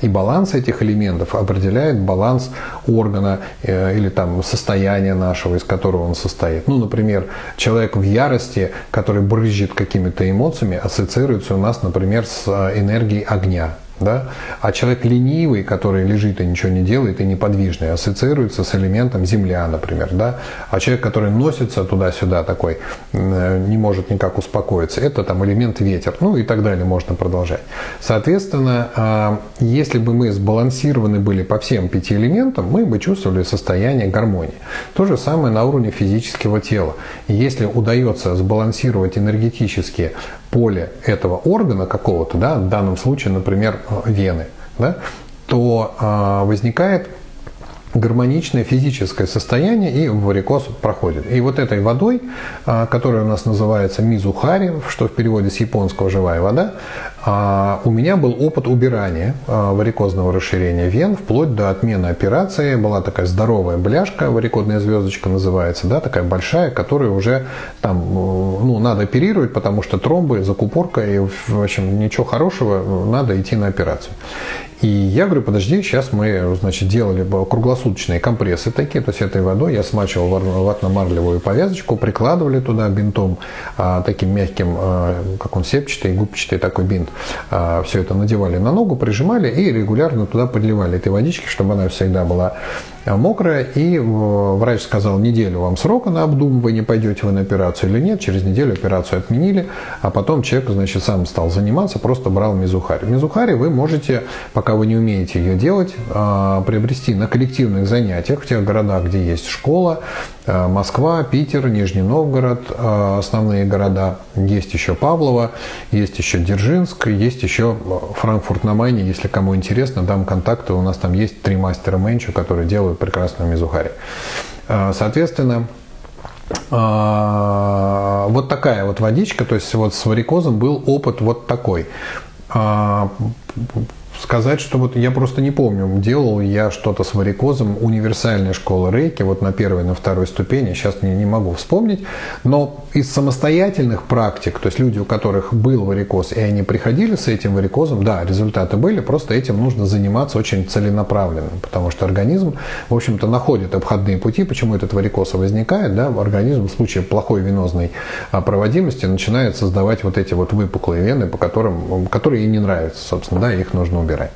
Speaker 1: И баланс этих элементов определяет баланс органа э, или там состояния нашего, из которого он состоит. Ну, например, человек в ярости, который брызжет какими-то эмоциями, ассоциируется у нас, например, с э, энергией огня. Да? А человек ленивый, который лежит и ничего не делает, и неподвижный, ассоциируется с элементом земля, например. Да? А человек, который носится туда-сюда такой, не может никак успокоиться, это там элемент ветер. Ну и так далее, можно продолжать. Соответственно, а, если бы мы сбалансированы были по всем пяти элементам, мы бы чувствовали состояние гармонии. То же самое на уровне физического тела. Если удается сбалансировать энергетически поле этого органа какого-то, да, в данном случае, например, вены, да, то э, возникает гармоничное физическое состояние и варикоз проходит. И вот этой водой, а, которая у нас называется мизухари, что в переводе с японского «живая вода», у меня был опыт убирания а, варикозного расширения вен вплоть до отмены операции. Была такая здоровая бляшка, варикодная звездочка называется, да, такая большая, которую уже там, ну, надо оперировать, потому что тромбы, закупорка, и, в общем, ничего хорошего, надо идти на операцию. И я говорю, подожди, сейчас мы, значит, делали круглосуточные компрессы такие, то есть этой водой я смачивал ватно-марлевую повязочку, прикладывали туда бинтом, а, таким мягким, а, как он, сепчатый, губчатый такой бинт. А, все это надевали на ногу, прижимали и регулярно туда подливали этой водички, чтобы она всегда была а, мокрая. И врач сказал, неделю вам срока на обдумывание, пойдете вы на операцию или нет. Через неделю операцию отменили, а потом человек, значит, сам стал заниматься, просто брал мизухари. Мизухари вы можете, пока вы не умеете ее делать, а, приобрести на коллективных занятиях в тех городах, где есть школа, Москва, Питер, Нижний Новгород, основные города. Есть еще Павлово, есть еще Дзержинск, есть еще Франкфурт на Майне, если кому интересно, дам контакты. У нас там есть три мастера менчу, которые делают прекрасную мизухари. А, соответственно, а, вот такая вот водичка, то есть вот с варикозом был опыт вот такой. Сказать, что вот я просто не помню, делал я что-то с варикозом, универсальная школа рейки, вот на первой, на второй ступени, сейчас не, не могу вспомнить, но из самостоятельных практик, то есть люди, у которых был варикоз, и они приходили с этим варикозом, да, результаты были, просто этим нужно заниматься очень целенаправленно, потому что организм, в общем-то, находит обходные пути, почему этот варикоз возникает, да, организм в случае плохой венозной а, проводимости начинает создавать вот эти вот выпуклые вены, по которым, которые ей не нравятся, собственно, да, их нужно убирать.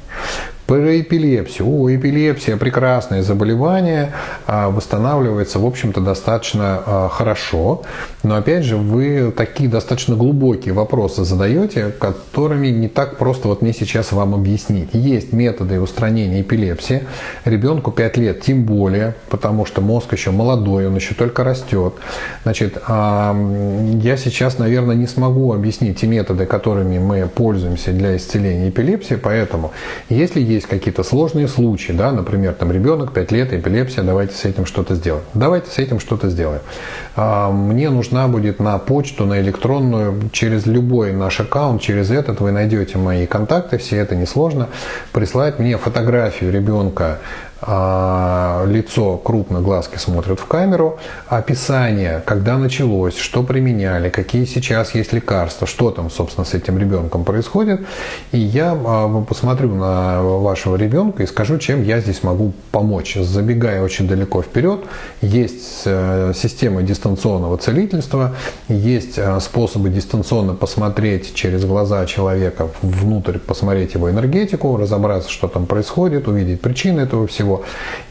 Speaker 1: Про эпилепсию. О, эпилепсия прекрасное заболевание, а, восстанавливается, в общем-то, достаточно а, хорошо. Но опять же, вы такие достаточно глубокие вопросы задаете, которыми не так просто вот мне сейчас вам объяснить. Есть методы устранения эпилепсии. Ребенку 5 лет, тем более, потому что мозг еще молодой, он еще только растет. Значит, а, я сейчас, наверное, не смогу объяснить те методы, которыми мы пользуемся для исцеления эпилепсии, поэтому если есть какие-то сложные случаи, да, например, там ребенок 5 лет, эпилепсия, давайте с этим что-то сделаем. Давайте с этим что-то сделаем. А, мне нужна будет на почту, на электронную, через любой наш аккаунт, через этот вы найдете мои контакты, все это несложно, прислать мне фотографию ребенка лицо крупно, глазки смотрят в камеру, описание, когда началось, что применяли, какие сейчас есть лекарства, что там, собственно, с этим ребенком происходит. И я а, посмотрю на вашего ребенка и скажу, чем я здесь могу помочь. Забегая очень далеко вперед, есть э, система дистанционного целительства, есть э, способы дистанционно посмотреть через глаза человека внутрь, посмотреть его энергетику, разобраться, что там происходит, увидеть причины этого всего всего.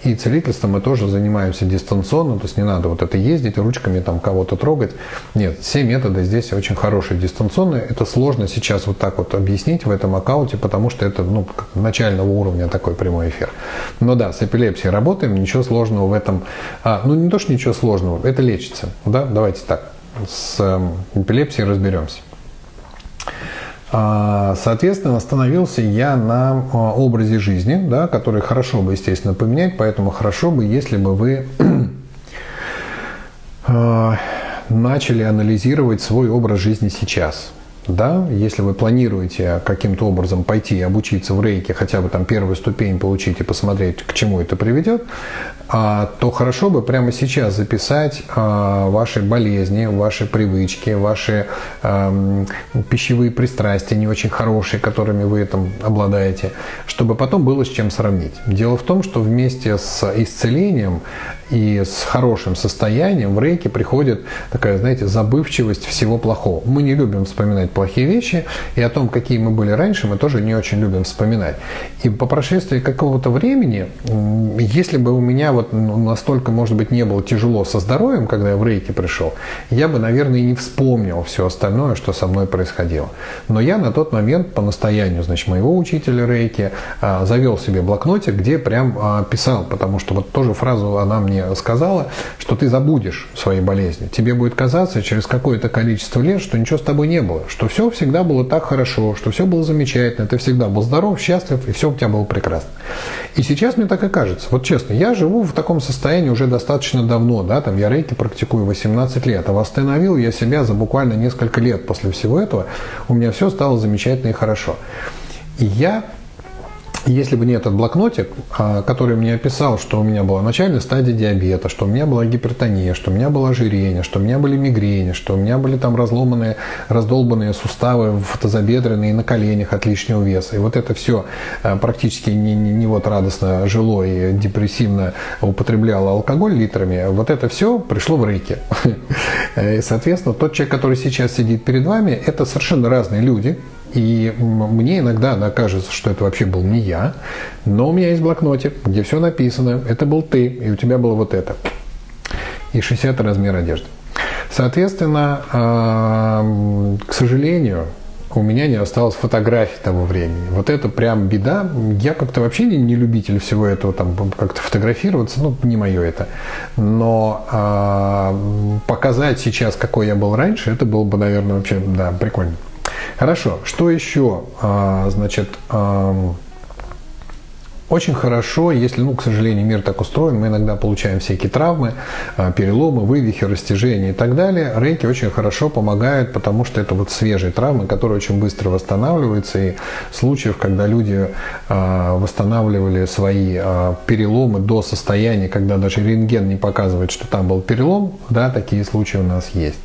Speaker 1: И целительством мы тоже занимаемся дистанционно, то есть не надо вот это ездить ручками, там кого-то трогать. Нет, все методы здесь очень хорошие дистанционные. Это сложно сейчас вот так вот объяснить в этом аккаунте, потому что это ну, начального уровня такой прямой эфир. Но да, с эпилепсией работаем, ничего сложного в этом. А, ну не то, что ничего сложного, это лечится. Да? Давайте так, с эм, эпилепсией разберемся. А, соответственно, остановился я на а, образе жизни, да, который хорошо бы, естественно, поменять, поэтому хорошо бы, если бы вы а, начали анализировать свой образ жизни сейчас. Да, если вы планируете каким-то образом пойти обучиться в рейке, хотя бы там первую ступень получить и посмотреть, к чему это приведет, а, то хорошо бы прямо сейчас записать а, ваши болезни, ваши привычки, ваши пищевые пристрастия не очень хорошие, которыми вы там обладаете, чтобы потом было с чем сравнить. Дело в том, что вместе с исцелением и с хорошим состоянием в рейке приходит такая, знаете, забывчивость всего плохого. Мы не любим вспоминать плохие вещи, и о том, какие мы были раньше, мы тоже не очень любим вспоминать. И по прошествии какого-то времени, если бы у меня вот настолько, может быть, не было тяжело со здоровьем, когда я в рейке пришел, я бы, наверное, и не вспомнил все остальное, что со мной происходило. Но я на тот момент по настоянию, значит, моего учителя рейки а, завел себе блокнотик, где прям а, писал, потому что вот тоже фразу она мне сказала, что ты забудешь свои болезни. Тебе будет казаться через какое-то количество лет, что ничего с тобой не было, что все всегда было так хорошо, что все было замечательно, ты всегда был здоров, счастлив, и все у тебя было прекрасно. И сейчас мне так и кажется. Вот честно, я живу в таком состоянии уже достаточно давно, да, там я рейки практикую 18 лет, а восстановил я себя за буквально несколько лет после всего этого, у меня все стало замечательно и хорошо. И я если бы не этот блокнотик, а, который мне описал, что у меня была начальная стадия диабета, что у меня была гипертония, что у меня было ожирение, что у меня были мигрени, что у меня были там разломанные, раздолбанные суставы в тазобедренные на коленях от лишнего веса. И вот это все а, практически не, не, не вот радостно жило и депрессивно употребляло алкоголь литрами, вот это все пришло в рейки. И, соответственно, тот человек, который сейчас сидит перед вами, это совершенно разные люди, и мне иногда да, кажется, что это вообще был не я, но у меня есть блокнотик, где все написано, это был ты, и у тебя было вот это. И 60 размер одежды. Соответственно, а, к сожалению, у меня не осталось фотографий того времени. Вот это прям беда. Я как-то вообще не, не любитель всего этого, там как-то фотографироваться, ну, не мое это. Но э, показать сейчас, какой я был раньше, это было бы, наверное, вообще, да, прикольно. Хорошо. Что еще? А, значит, Очень хорошо, если, ну, к сожалению, мир так устроен, мы иногда получаем всякие травмы, а, переломы, вывихи, растяжения и так далее. Рейки очень хорошо помогают, потому что это вот свежие травмы, которые очень быстро восстанавливаются. И случаев, когда люди а, восстанавливали свои а, переломы до состояния, когда даже рентген не показывает, что там был перелом, да, такие случаи у нас есть.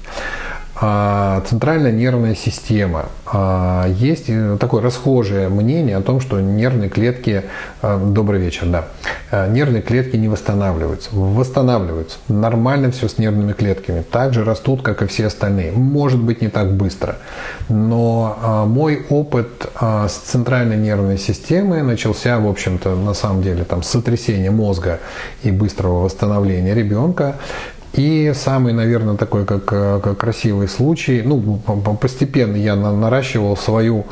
Speaker 1: А, центральная нервная система. А, есть э, такое расхожее мнение о том, что нервные клетки, а, добрый вечер, да, нервные клетки не восстанавливаются. Восстанавливаются. Нормально все с нервными клетками. Также растут, как и все остальные. Может быть, не так быстро. Но мой опыт с центральной нервной системой начался, в общем-то, на самом деле, там, с сотрясения мозга и быстрого восстановления ребенка. И самый, наверное, такой как, э, как красивый случай, ну, постепенно я наращивал свою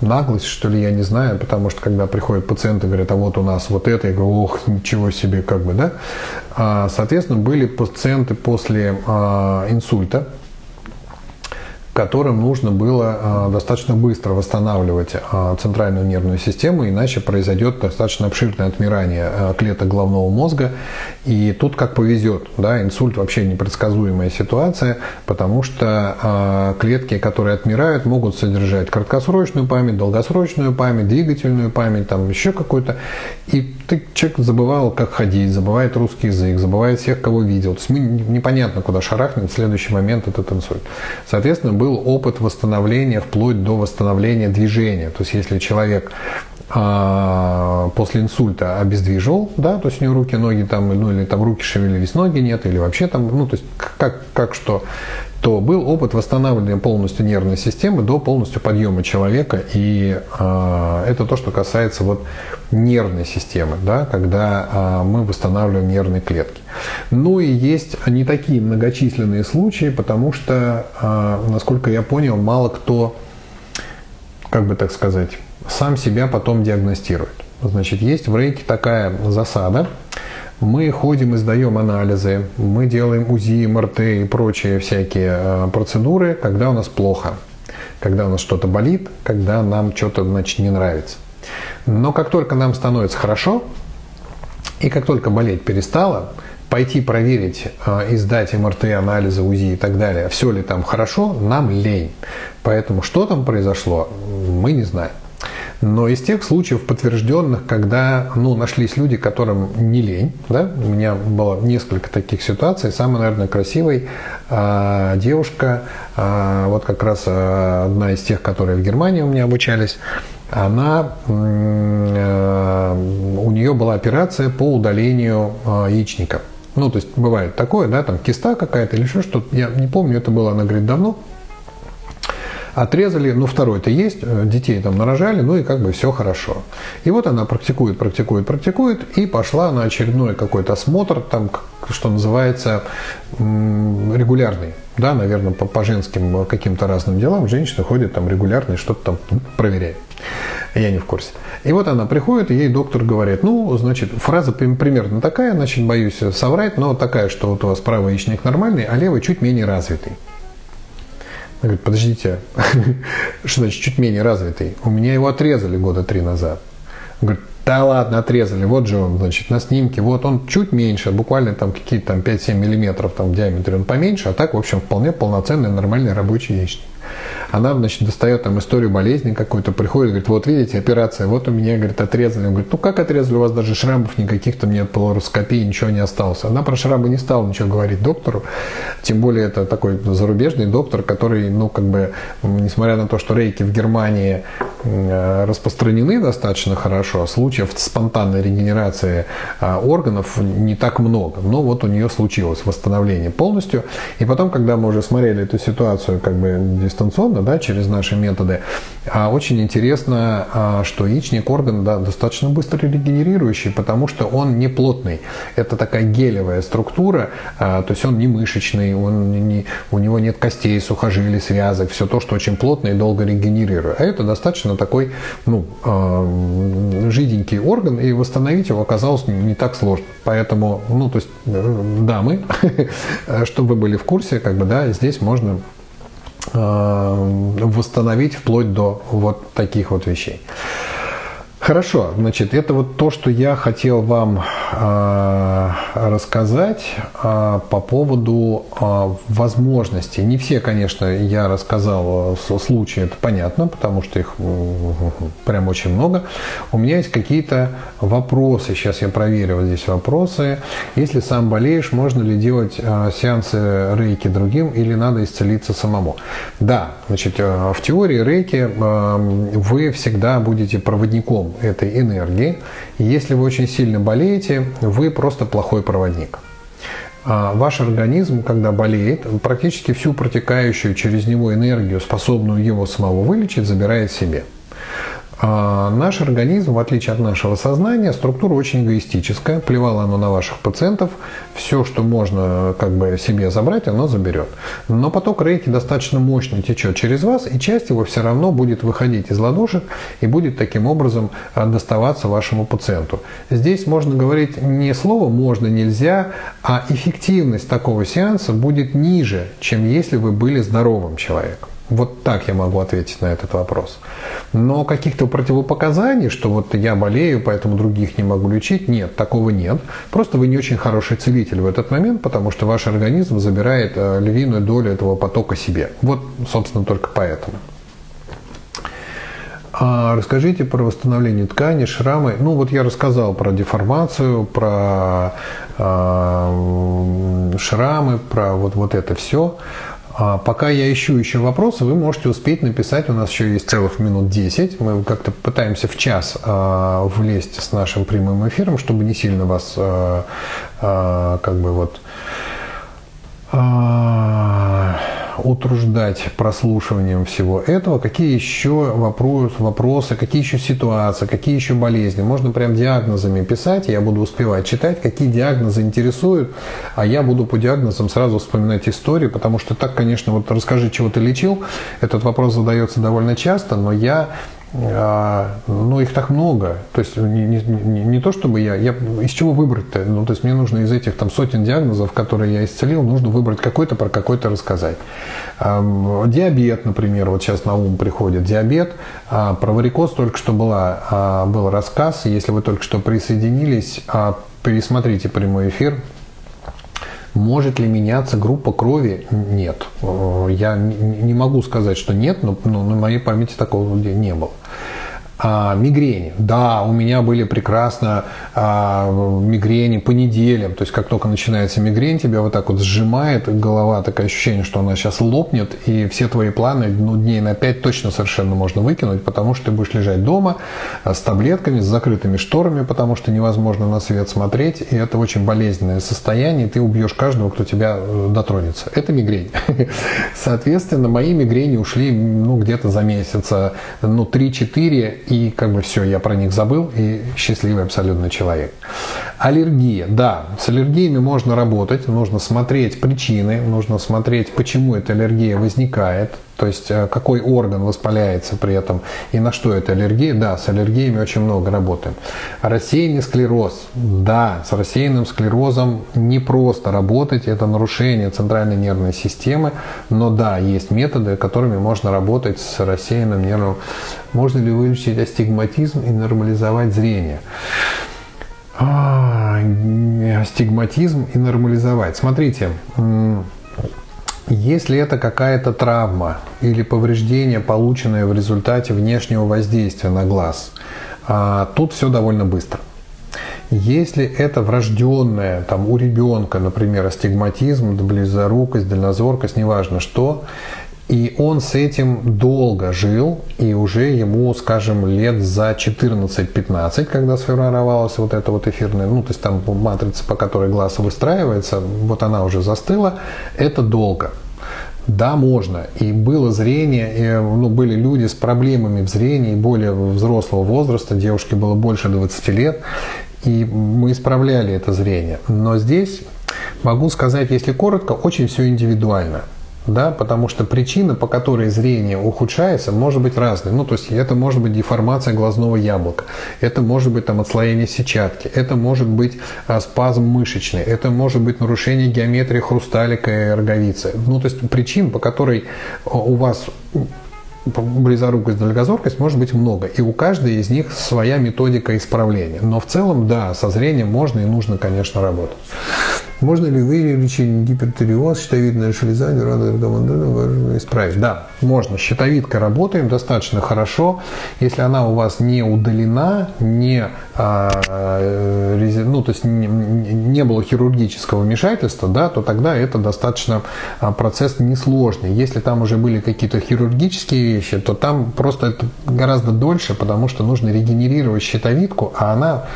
Speaker 1: наглость, что ли, я не знаю, потому что когда приходят пациенты, говорят, а вот у нас вот это, я говорю, ох, ничего себе, как бы, да. А, соответственно, были пациенты после а, инсульта, которым нужно было а, достаточно быстро восстанавливать а, центральную нервную систему, иначе произойдет достаточно обширное отмирание а, клеток головного мозга. И тут как повезет. Да, инсульт вообще непредсказуемая ситуация, потому что клетки, которые отмирают, могут содержать краткосрочную память, долгосрочную память, двигательную память, там еще какую-то. И ты, человек забывал, как ходить, забывает русский язык, забывает всех, кого видел. То есть непонятно, куда шарахнет в следующий момент этот инсульт. Соответственно, был был опыт восстановления вплоть до восстановления движения. То есть если человек после инсульта обездвиживал, да, то есть у него руки, ноги там, ну или там руки шевелились, ноги нет, или вообще там, ну то есть как, как что, то был опыт восстанавливания полностью нервной системы до полностью подъема человека, и э, это то, что касается вот нервной системы, да, когда э, мы восстанавливаем нервные клетки. Ну и есть не такие многочисленные случаи, потому что, э, насколько я понял, мало кто, как бы так сказать, сам себя потом диагностирует. Значит, есть в рейке такая засада. Мы ходим и сдаем анализы, мы делаем УЗИ, МРТ и прочие всякие э, процедуры, когда у нас плохо, когда у нас что-то болит, когда нам что-то значит, не нравится. Но как только нам становится хорошо, и как только болеть перестало, пойти проверить э, и сдать МРТ, анализы, УЗИ и так далее, все ли там хорошо, нам лень. Поэтому что там произошло, мы не знаем. Но из тех случаев подтвержденных, когда ну, нашлись люди, которым не лень, да, у меня было несколько таких ситуаций. Самая, наверное, красивой э, девушка, э, вот как раз э, одна из тех, которые в Германии у меня обучались, она, э, у нее была операция по удалению э, яичника. Ну, то есть бывает такое, да, там киста какая-то или еще что-то. Я не помню, это было, она говорит, давно. Отрезали, ну второй-то есть, э, детей там нарожали, ну и как бы все хорошо. И вот она практикует, практикует, практикует, и пошла на очередной какой-то осмотр, там, что называется, регулярный. Да, наверное, по, по женским каким-то разным делам женщины ходят там регулярно и что-то там проверяют. Я не в курсе. И вот она приходит, и ей доктор говорит, ну, значит, фраза примерно такая, значит, боюсь соврать, но такая, что вот у вас правый яичник нормальный, а левый чуть менее развитый. Она говорит, подождите, что значит чуть менее развитый? У меня его отрезали года три назад. Он говорит, да ладно, отрезали, вот же он, значит, на снимке, вот он чуть меньше, буквально там какие-то там 5-7 миллиметров там в диаметре он поменьше, а так, в общем, вполне полноценный нормальный рабочий яичник. Она, значит, достает там историю болезни какой-то, приходит, говорит, вот видите, операция, вот у меня, говорит, отрезали. Он говорит, ну как отрезали, у вас даже шрамов никаких там нет, полароскопии, ничего не осталось. Она про шрамы не стала ничего говорить доктору, тем более это такой зарубежный доктор, который, ну, как бы, несмотря на то, что рейки в Германии распространены достаточно хорошо, случаев спонтанной регенерации э, органов не так много, но вот у нее случилось восстановление полностью. И потом, когда мы уже смотрели эту ситуацию как бы дистанционно, да, через наши методы. А очень интересно, а, что яичник орган да, достаточно быстро регенерирующий, потому что он не плотный. Это такая гелевая структура, а, то есть он не мышечный, он не, у него нет костей, сухожилий, связок, все то, что очень плотно и долго регенерирует. А это достаточно такой ну, жиденький орган, и восстановить его оказалось не так сложно. Поэтому, ну, то есть, э, дамы, чтобы вы были в курсе, как бы, да, здесь можно восстановить вплоть до вот таких вот вещей. Хорошо, значит, это вот то, что я хотел вам э, рассказать э, по поводу э, возможностей. Не все, конечно, я рассказал случаи, это понятно, потому что их прям очень много. У меня есть какие-то вопросы, сейчас я проверю вот здесь вопросы. Если сам болеешь, можно ли делать э, сеансы рейки другим или надо исцелиться самому? Да, значит, э, в теории рейки э, вы всегда будете проводником этой энергии. Если вы очень сильно болеете, вы просто плохой проводник. А ваш организм, когда болеет, практически всю протекающую через него энергию, способную его самого вылечить, забирает себе. А наш организм, в отличие от нашего сознания, структура очень эгоистическая. Плевало оно на ваших пациентов. Все, что можно как бы себе забрать, оно заберет. Но поток рейки достаточно мощно течет через вас, и часть его все равно будет выходить из ладошек и будет таким образом а, доставаться вашему пациенту. Здесь можно говорить не слово «можно», «нельзя», а эффективность такого сеанса будет ниже, чем если вы были здоровым человеком. Вот так я могу ответить на этот вопрос. Но каких-то противопоказаний, что вот я болею, поэтому других не могу лечить, нет, такого нет. Просто вы не очень хороший целитель в этот момент, потому что ваш организм забирает э, львиную долю этого потока себе. Вот, собственно, только поэтому. А расскажите про восстановление ткани, шрамы. Ну вот я рассказал про деформацию, про э, шрамы, про вот, вот это все. Пока я ищу еще вопросы, вы можете успеть написать. У нас еще есть целых минут 10. Мы как-то пытаемся в час э, влезть с нашим прямым эфиром, чтобы не сильно вас э, как бы вот утруждать прослушиванием всего этого, какие еще вопросы, вопросы, какие еще ситуации, какие еще болезни. Можно прям диагнозами писать, я буду успевать читать, какие диагнозы интересуют, а я буду по диагнозам сразу вспоминать историю, потому что так, конечно, вот расскажи, чего ты лечил, этот вопрос задается довольно часто, но я а, ну, их так много. То есть не, не, не, не то, чтобы я, я... Из чего выбрать-то? Ну, то есть мне нужно из этих там сотен диагнозов, которые я исцелил, нужно выбрать какой-то, про какой-то рассказать. Диабет, например, вот сейчас на ум приходит. Диабет, а, про варикоз только что была, а, был рассказ. Если вы только что присоединились, пересмотрите прямой эфир, может ли меняться группа крови? Нет. Я не могу сказать, что нет, но, но на моей памяти такого не было. А, мигрени. Да, у меня были прекрасно а, мигрени по неделям. То есть, как только начинается мигрень, тебя вот так вот сжимает голова, такое ощущение, что она сейчас лопнет, и все твои планы ну, дней на 5 точно совершенно можно выкинуть, потому что ты будешь лежать дома а, с таблетками, с закрытыми шторами, потому что невозможно на свет смотреть, и это очень болезненное состояние, и ты убьешь каждого, кто тебя э, дотронется. Это мигрень. Соответственно, мои мигрени ушли ну, где-то за месяца, ну, 3-4, и как бы все, я про них забыл, и счастливый абсолютно человек. Аллергия. Да, с аллергиями можно работать, нужно смотреть причины, нужно смотреть, почему эта аллергия возникает, то есть э, какой орган воспаляется при этом и на что это аллергия. Да, с аллергиями очень много работаем. Рассеянный склероз. Да, с рассеянным склерозом не просто работать, это нарушение центральной нервной системы, но да, есть методы, которыми можно работать с рассеянным нервным. Можно ли вылечить астигматизм и нормализовать зрение? А, астигматизм и нормализовать. Смотрите, если это какая-то травма или повреждение, полученное в результате внешнего воздействия на глаз, а, тут все довольно быстро. Если это врожденное, там, у ребенка, например, астигматизм, близорукость, дальнозоркость, неважно что, и он с этим долго жил, и уже ему, скажем, лет за 14-15, когда сформировалась вот эта вот эфирная, ну, то есть там матрица, по которой глаз выстраивается, вот она уже застыла, это долго. Да, можно. И было зрение, и, ну, были люди с проблемами в зрении более взрослого возраста, девушке было больше 20 лет, и мы исправляли это зрение. Но здесь, могу сказать, если коротко, очень все индивидуально да, потому что причина, по которой зрение ухудшается, может быть разной. Ну, то есть это может быть деформация глазного яблока, это может быть там отслоение сетчатки, это может быть а, спазм мышечный, это может быть нарушение геометрии хрусталика и роговицы. Ну, то есть причин, по которой у вас близорукость, дальнозоркость может быть много. И у каждой из них своя методика исправления. Но в целом, да, со зрением можно и нужно, конечно, работать. Можно ли вылечить гипертиреоз, щитовидная железа, рекомендуем исправить? Да, можно. Щитовидка работает достаточно хорошо. Если она у вас не удалена, не, а, ну, то есть не, не было хирургического вмешательства, да, то тогда это достаточно а, процесс несложный. Если там уже были какие-то хирургические вещи, то там просто это гораздо дольше, потому что нужно регенерировать щитовидку, а она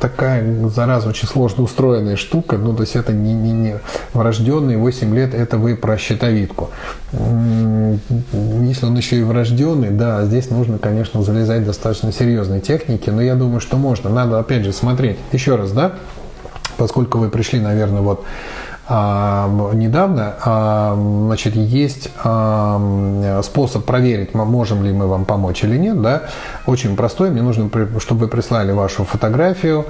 Speaker 1: такая, зараза, очень сложно устроенная штука. Ну, то есть это не, не, не врожденный 8 лет, это вы про щитовидку. Если он еще и врожденный, да, здесь нужно, конечно, залезать достаточно серьезной техники, но я думаю, что можно. Надо, опять же, смотреть. Еще раз, да, поскольку вы пришли, наверное, вот недавно, значит, есть способ проверить, можем ли мы вам помочь или нет, да, очень простой, мне нужно, чтобы вы прислали вашу фотографию,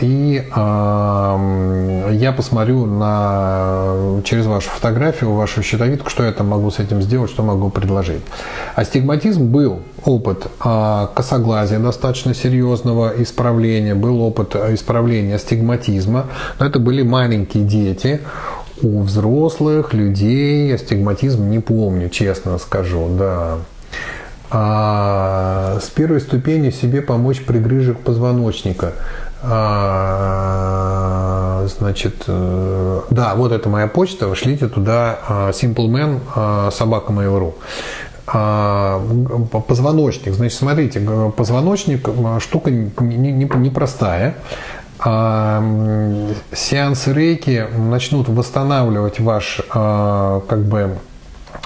Speaker 1: и э, я посмотрю на, через вашу фотографию, вашу щитовидку, что я там могу с этим сделать, что могу предложить. Астигматизм был опыт э, косоглазия достаточно серьезного исправления, был опыт исправления астигматизма, но это были маленькие дети, у взрослых людей астигматизм не помню, честно скажу, да. А с первой ступени себе помочь при грыжах позвоночника – значит, э, да, вот это моя почта, шлите туда а, simpleman а, собака моего.ру. Позвоночник, значит, смотрите, позвоночник штука непростая. Сеансы рейки начнут восстанавливать ваш как бы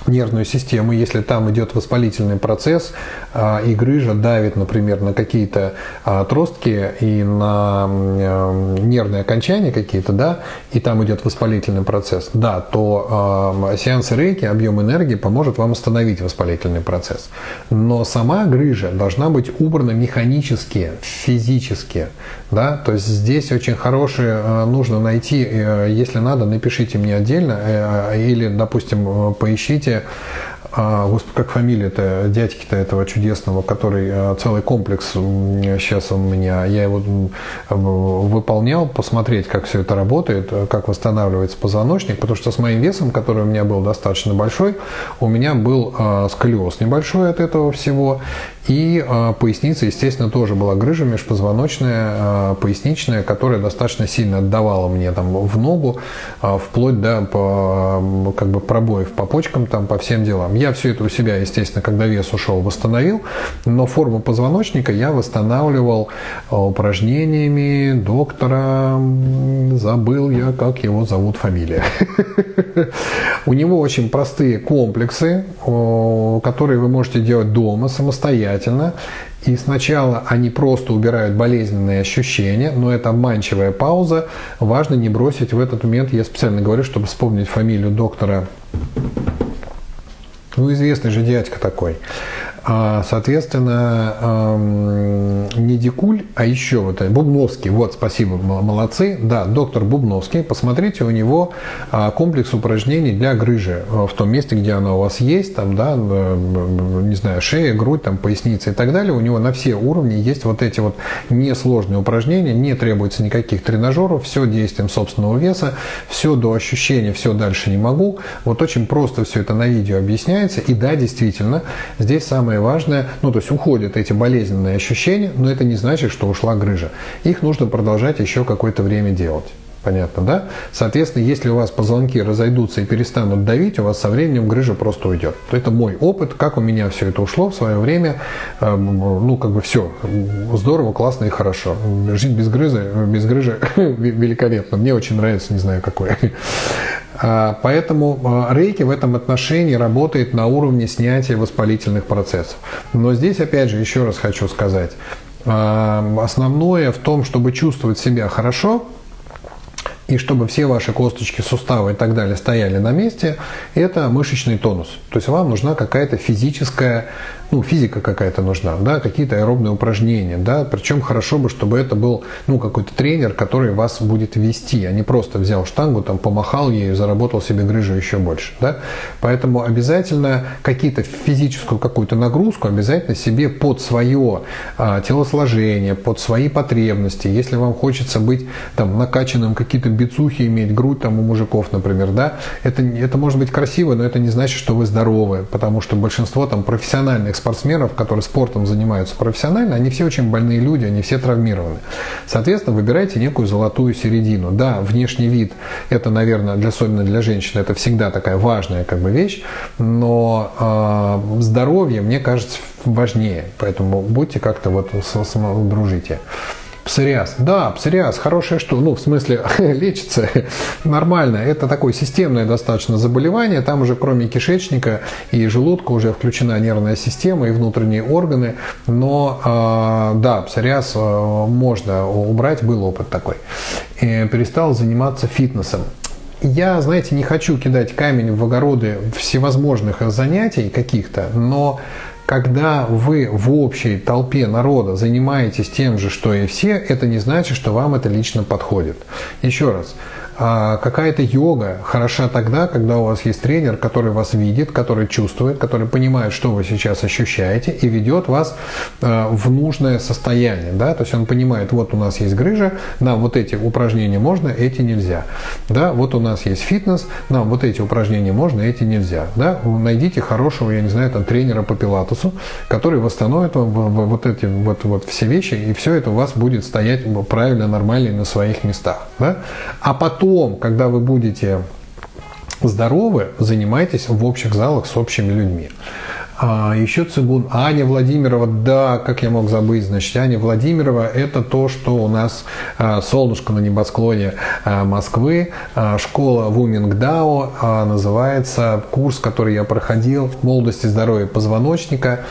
Speaker 1: нервную систему, если там идет воспалительный процесс, а, и грыжа давит, например, на какие-то а, отростки и на э, нервные окончания какие-то, да, и там идет воспалительный процесс, да, то а, сеансы рейки, объем энергии поможет вам остановить воспалительный процесс. Но сама грыжа должна быть убрана механически, физически, да, то есть здесь очень хорошие нужно найти, э, если надо, напишите мне отдельно э, или, допустим, поищите а, господи, как фамилия-то дядьки-то этого чудесного, который а, целый комплекс сейчас у меня, я его выполнял, посмотреть, как все это работает, как восстанавливается позвоночник, потому что с моим весом, который у меня был достаточно большой, у меня был а, сколиоз небольшой от этого всего, и э, поясница, естественно, тоже была грыжа межпозвоночная, э, поясничная, которая достаточно сильно отдавала мне там в ногу, э, вплоть до по, как бы пробоев по почкам, там, по всем делам. Я все это у себя, естественно, когда вес ушел, восстановил, но форму позвоночника я восстанавливал упражнениями доктора, забыл я, как его зовут, фамилия. У него очень простые комплексы, которые вы можете делать дома самостоятельно, самостоятельно. И сначала они просто убирают болезненные ощущения, но это обманчивая пауза. Важно не бросить в этот момент, я специально говорю, чтобы вспомнить фамилию доктора, ну известный же дядька такой. А, соответственно, не Дикуль, а еще вот Бубновский. Вот, спасибо, молодцы. Да, доктор Бубновский. Посмотрите, у него а, комплекс упражнений для грыжи в том месте, где она у вас есть, там, да, не знаю, шея, грудь, там, поясница и так далее. У него на все уровни есть вот эти вот несложные упражнения, не требуется никаких тренажеров, все действием собственного веса, все до ощущения, все дальше не могу. Вот очень просто все это на видео объясняется. И да, действительно, здесь самое самое важное, ну то есть уходят эти болезненные ощущения, но это не значит, что ушла грыжа. Их нужно продолжать еще какое-то время делать. Понятно, да? Соответственно, если у вас позвонки разойдутся и перестанут давить, у вас со временем грыжа просто уйдет. Это мой опыт, как у меня все это ушло в свое время. Эм, ну, как бы все, здорово, классно и хорошо. Жить без грыжи, без грыжи великолепно. Мне очень нравится, не знаю какой. А, поэтому а, рейки в этом отношении работает на уровне снятия воспалительных процессов. Но здесь, опять же, еще раз хочу сказать, а, основное в том, чтобы чувствовать себя хорошо, и чтобы все ваши косточки, суставы и так далее стояли на месте, это мышечный тонус. То есть вам нужна какая-то физическая ну, физика какая-то нужна, да, какие-то аэробные упражнения, да, причем хорошо бы, чтобы это был, ну, какой-то тренер, который вас будет вести, а не просто взял штангу, там, помахал ею, заработал себе грыжу еще больше, да. Поэтому обязательно какие-то физическую какую-то нагрузку обязательно себе под свое а, телосложение, под свои потребности. Если вам хочется быть там накачанным, какие-то бицухи иметь, грудь там у мужиков, например, да, это, это может быть красиво, но это не значит, что вы здоровы, потому что большинство там профессиональных спортсменов, которые спортом занимаются профессионально, они все очень больные люди, они все травмированы. Соответственно, выбирайте некую золотую середину. Да, внешний вид, это, наверное, для, особенно для женщин, это всегда такая важная как бы вещь, но э, здоровье, мне кажется, важнее. Поэтому будьте как-то вот дружите. Псориаз. Да, псориаз, хорошее что, ну, в смысле, лечится нормально. Это такое системное достаточно заболевание. Там уже кроме кишечника и желудка уже включена нервная система и внутренние органы. Но, э, да, псориаз э, можно убрать, был опыт такой. И перестал заниматься фитнесом. Я, знаете, не хочу кидать камень в огороды всевозможных занятий каких-то, но когда вы в общей толпе народа занимаетесь тем же, что и все, это не значит, что вам это лично подходит. Еще раз, а какая-то йога хороша тогда, когда у вас есть тренер, который вас видит, который чувствует, который понимает, что вы сейчас ощущаете и ведет вас э, в нужное состояние. Да? То есть он понимает, вот у нас есть грыжа, нам вот эти упражнения можно, эти нельзя. Да? Вот у нас есть фитнес, нам вот эти упражнения можно, эти нельзя. Да? Найдите хорошего, я не знаю, там, тренера по пилатусу, который восстановит вам вот эти вот, вот все вещи, и все это у вас будет стоять правильно, нормально на своих местах. Да? А потом, когда вы будете здоровы, занимайтесь в общих залах с общими людьми. А, еще цигун. Аня Владимирова, да, как я мог забыть, значит, Аня Владимирова – это то, что у нас а, солнышко на небосклоне а, Москвы, а, школа Вумингдао, а, называется курс, который я проходил «Молодость и здоровье позвоночника»,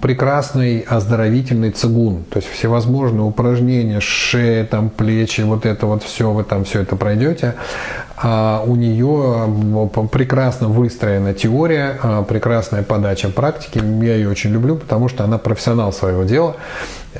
Speaker 1: прекрасный оздоровительный цигун, то есть всевозможные упражнения, шея, там, плечи, вот это вот все, вы там все это пройдете. А у нее прекрасно выстроена теория, а, прекрасная подача практики. Я ее очень люблю, потому что она профессионал своего дела.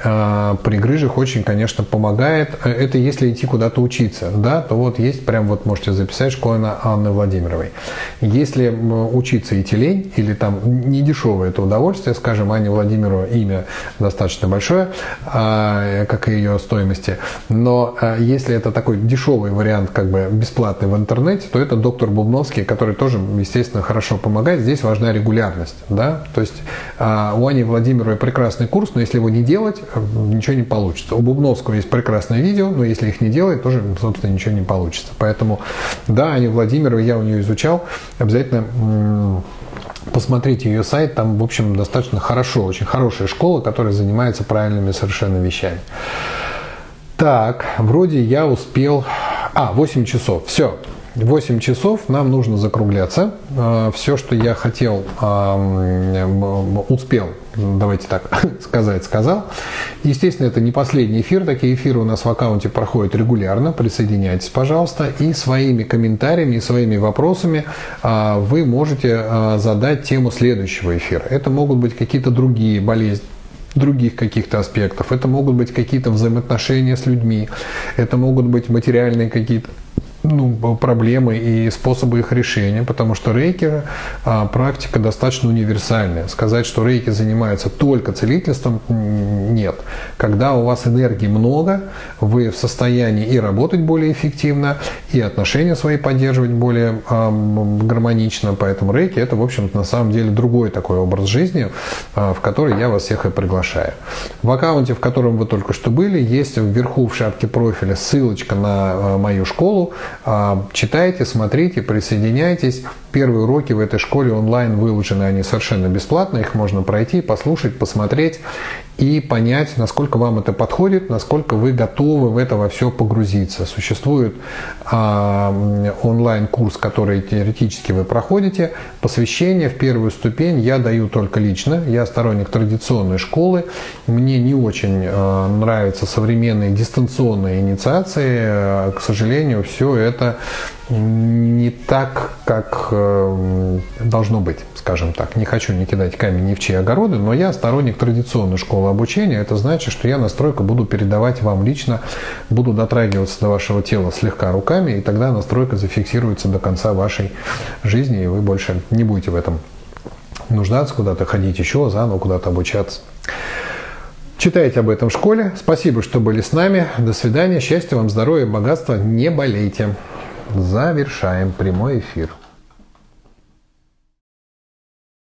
Speaker 1: А, при грыжах очень, конечно, помогает. Это если идти куда-то учиться, да, то вот есть, прям вот можете записать школа Анны Владимировой. Если учиться идти лень, или там не дешевое это удовольствие, скажем, Аня Владимирова имя достаточно большое, а, как и ее стоимости, но а, если это такой дешевый вариант, как бы бесплатный в интернете, то это доктор Бубновский, который тоже, естественно, хорошо помогает. Здесь важна регулярность, да, то есть у Ани Владимировой прекрасный курс, но если его не делать, ничего не получится. У Бубновского есть прекрасное видео, но если их не делать, тоже, собственно, ничего не получится. Поэтому, да, Аня Владимирова, я у нее изучал, обязательно посмотрите ее сайт, там, в общем, достаточно хорошо, очень хорошая школа, которая занимается правильными совершенно вещами. Так, вроде я успел... А, 8 часов. Все, 8 часов нам нужно закругляться. А, Все, что я хотел, успел, давайте так сказать, сказал. Естественно, это не последний эфир. Такие эфиры у нас в аккаунте проходят регулярно. Присоединяйтесь, пожалуйста. И своими комментариями, и своими вопросами а, вы можете а, задать тему следующего эфира. Это могут быть какие-то другие болезни, других каких-то аспектов. Это могут быть какие-то взаимоотношения с людьми. Это могут быть материальные какие-то ну, проблемы и способы их решения, потому что рейки а, практика достаточно универсальная. Сказать, что рейки занимаются только целительством, нет. Когда у вас энергии много, вы в состоянии и работать более эффективно, и отношения свои поддерживать более а, гармонично, поэтому рейки это, в общем на самом деле другой такой образ жизни, а, в который я вас всех и приглашаю. В аккаунте, в котором вы только что были, есть вверху в шапке профиля ссылочка на а, мою школу, читайте, смотрите, присоединяйтесь. Первые уроки в этой школе онлайн выложены, они совершенно бесплатно, их можно пройти, послушать, посмотреть. И понять, насколько вам это подходит, насколько вы готовы в это во все погрузиться. Существует э, онлайн-курс, который теоретически вы проходите. Посвящение в первую ступень я даю только лично. Я сторонник традиционной школы. Мне не очень э, нравятся современные дистанционные инициации. К сожалению, все это не так, как э, должно быть, скажем так. Не хочу не кидать камень ни в чьи огороды, но я сторонник традиционной школы обучения. Это значит, что я настройку буду передавать вам лично, буду дотрагиваться до вашего тела слегка руками, и тогда настройка зафиксируется до конца вашей жизни, и вы больше не будете в этом нуждаться, куда-то ходить еще, заново куда-то обучаться. Читайте об этом в школе. Спасибо, что были с нами. До свидания. Счастья вам, здоровья, богатства. Не болейте. Завершаем прямой эфир.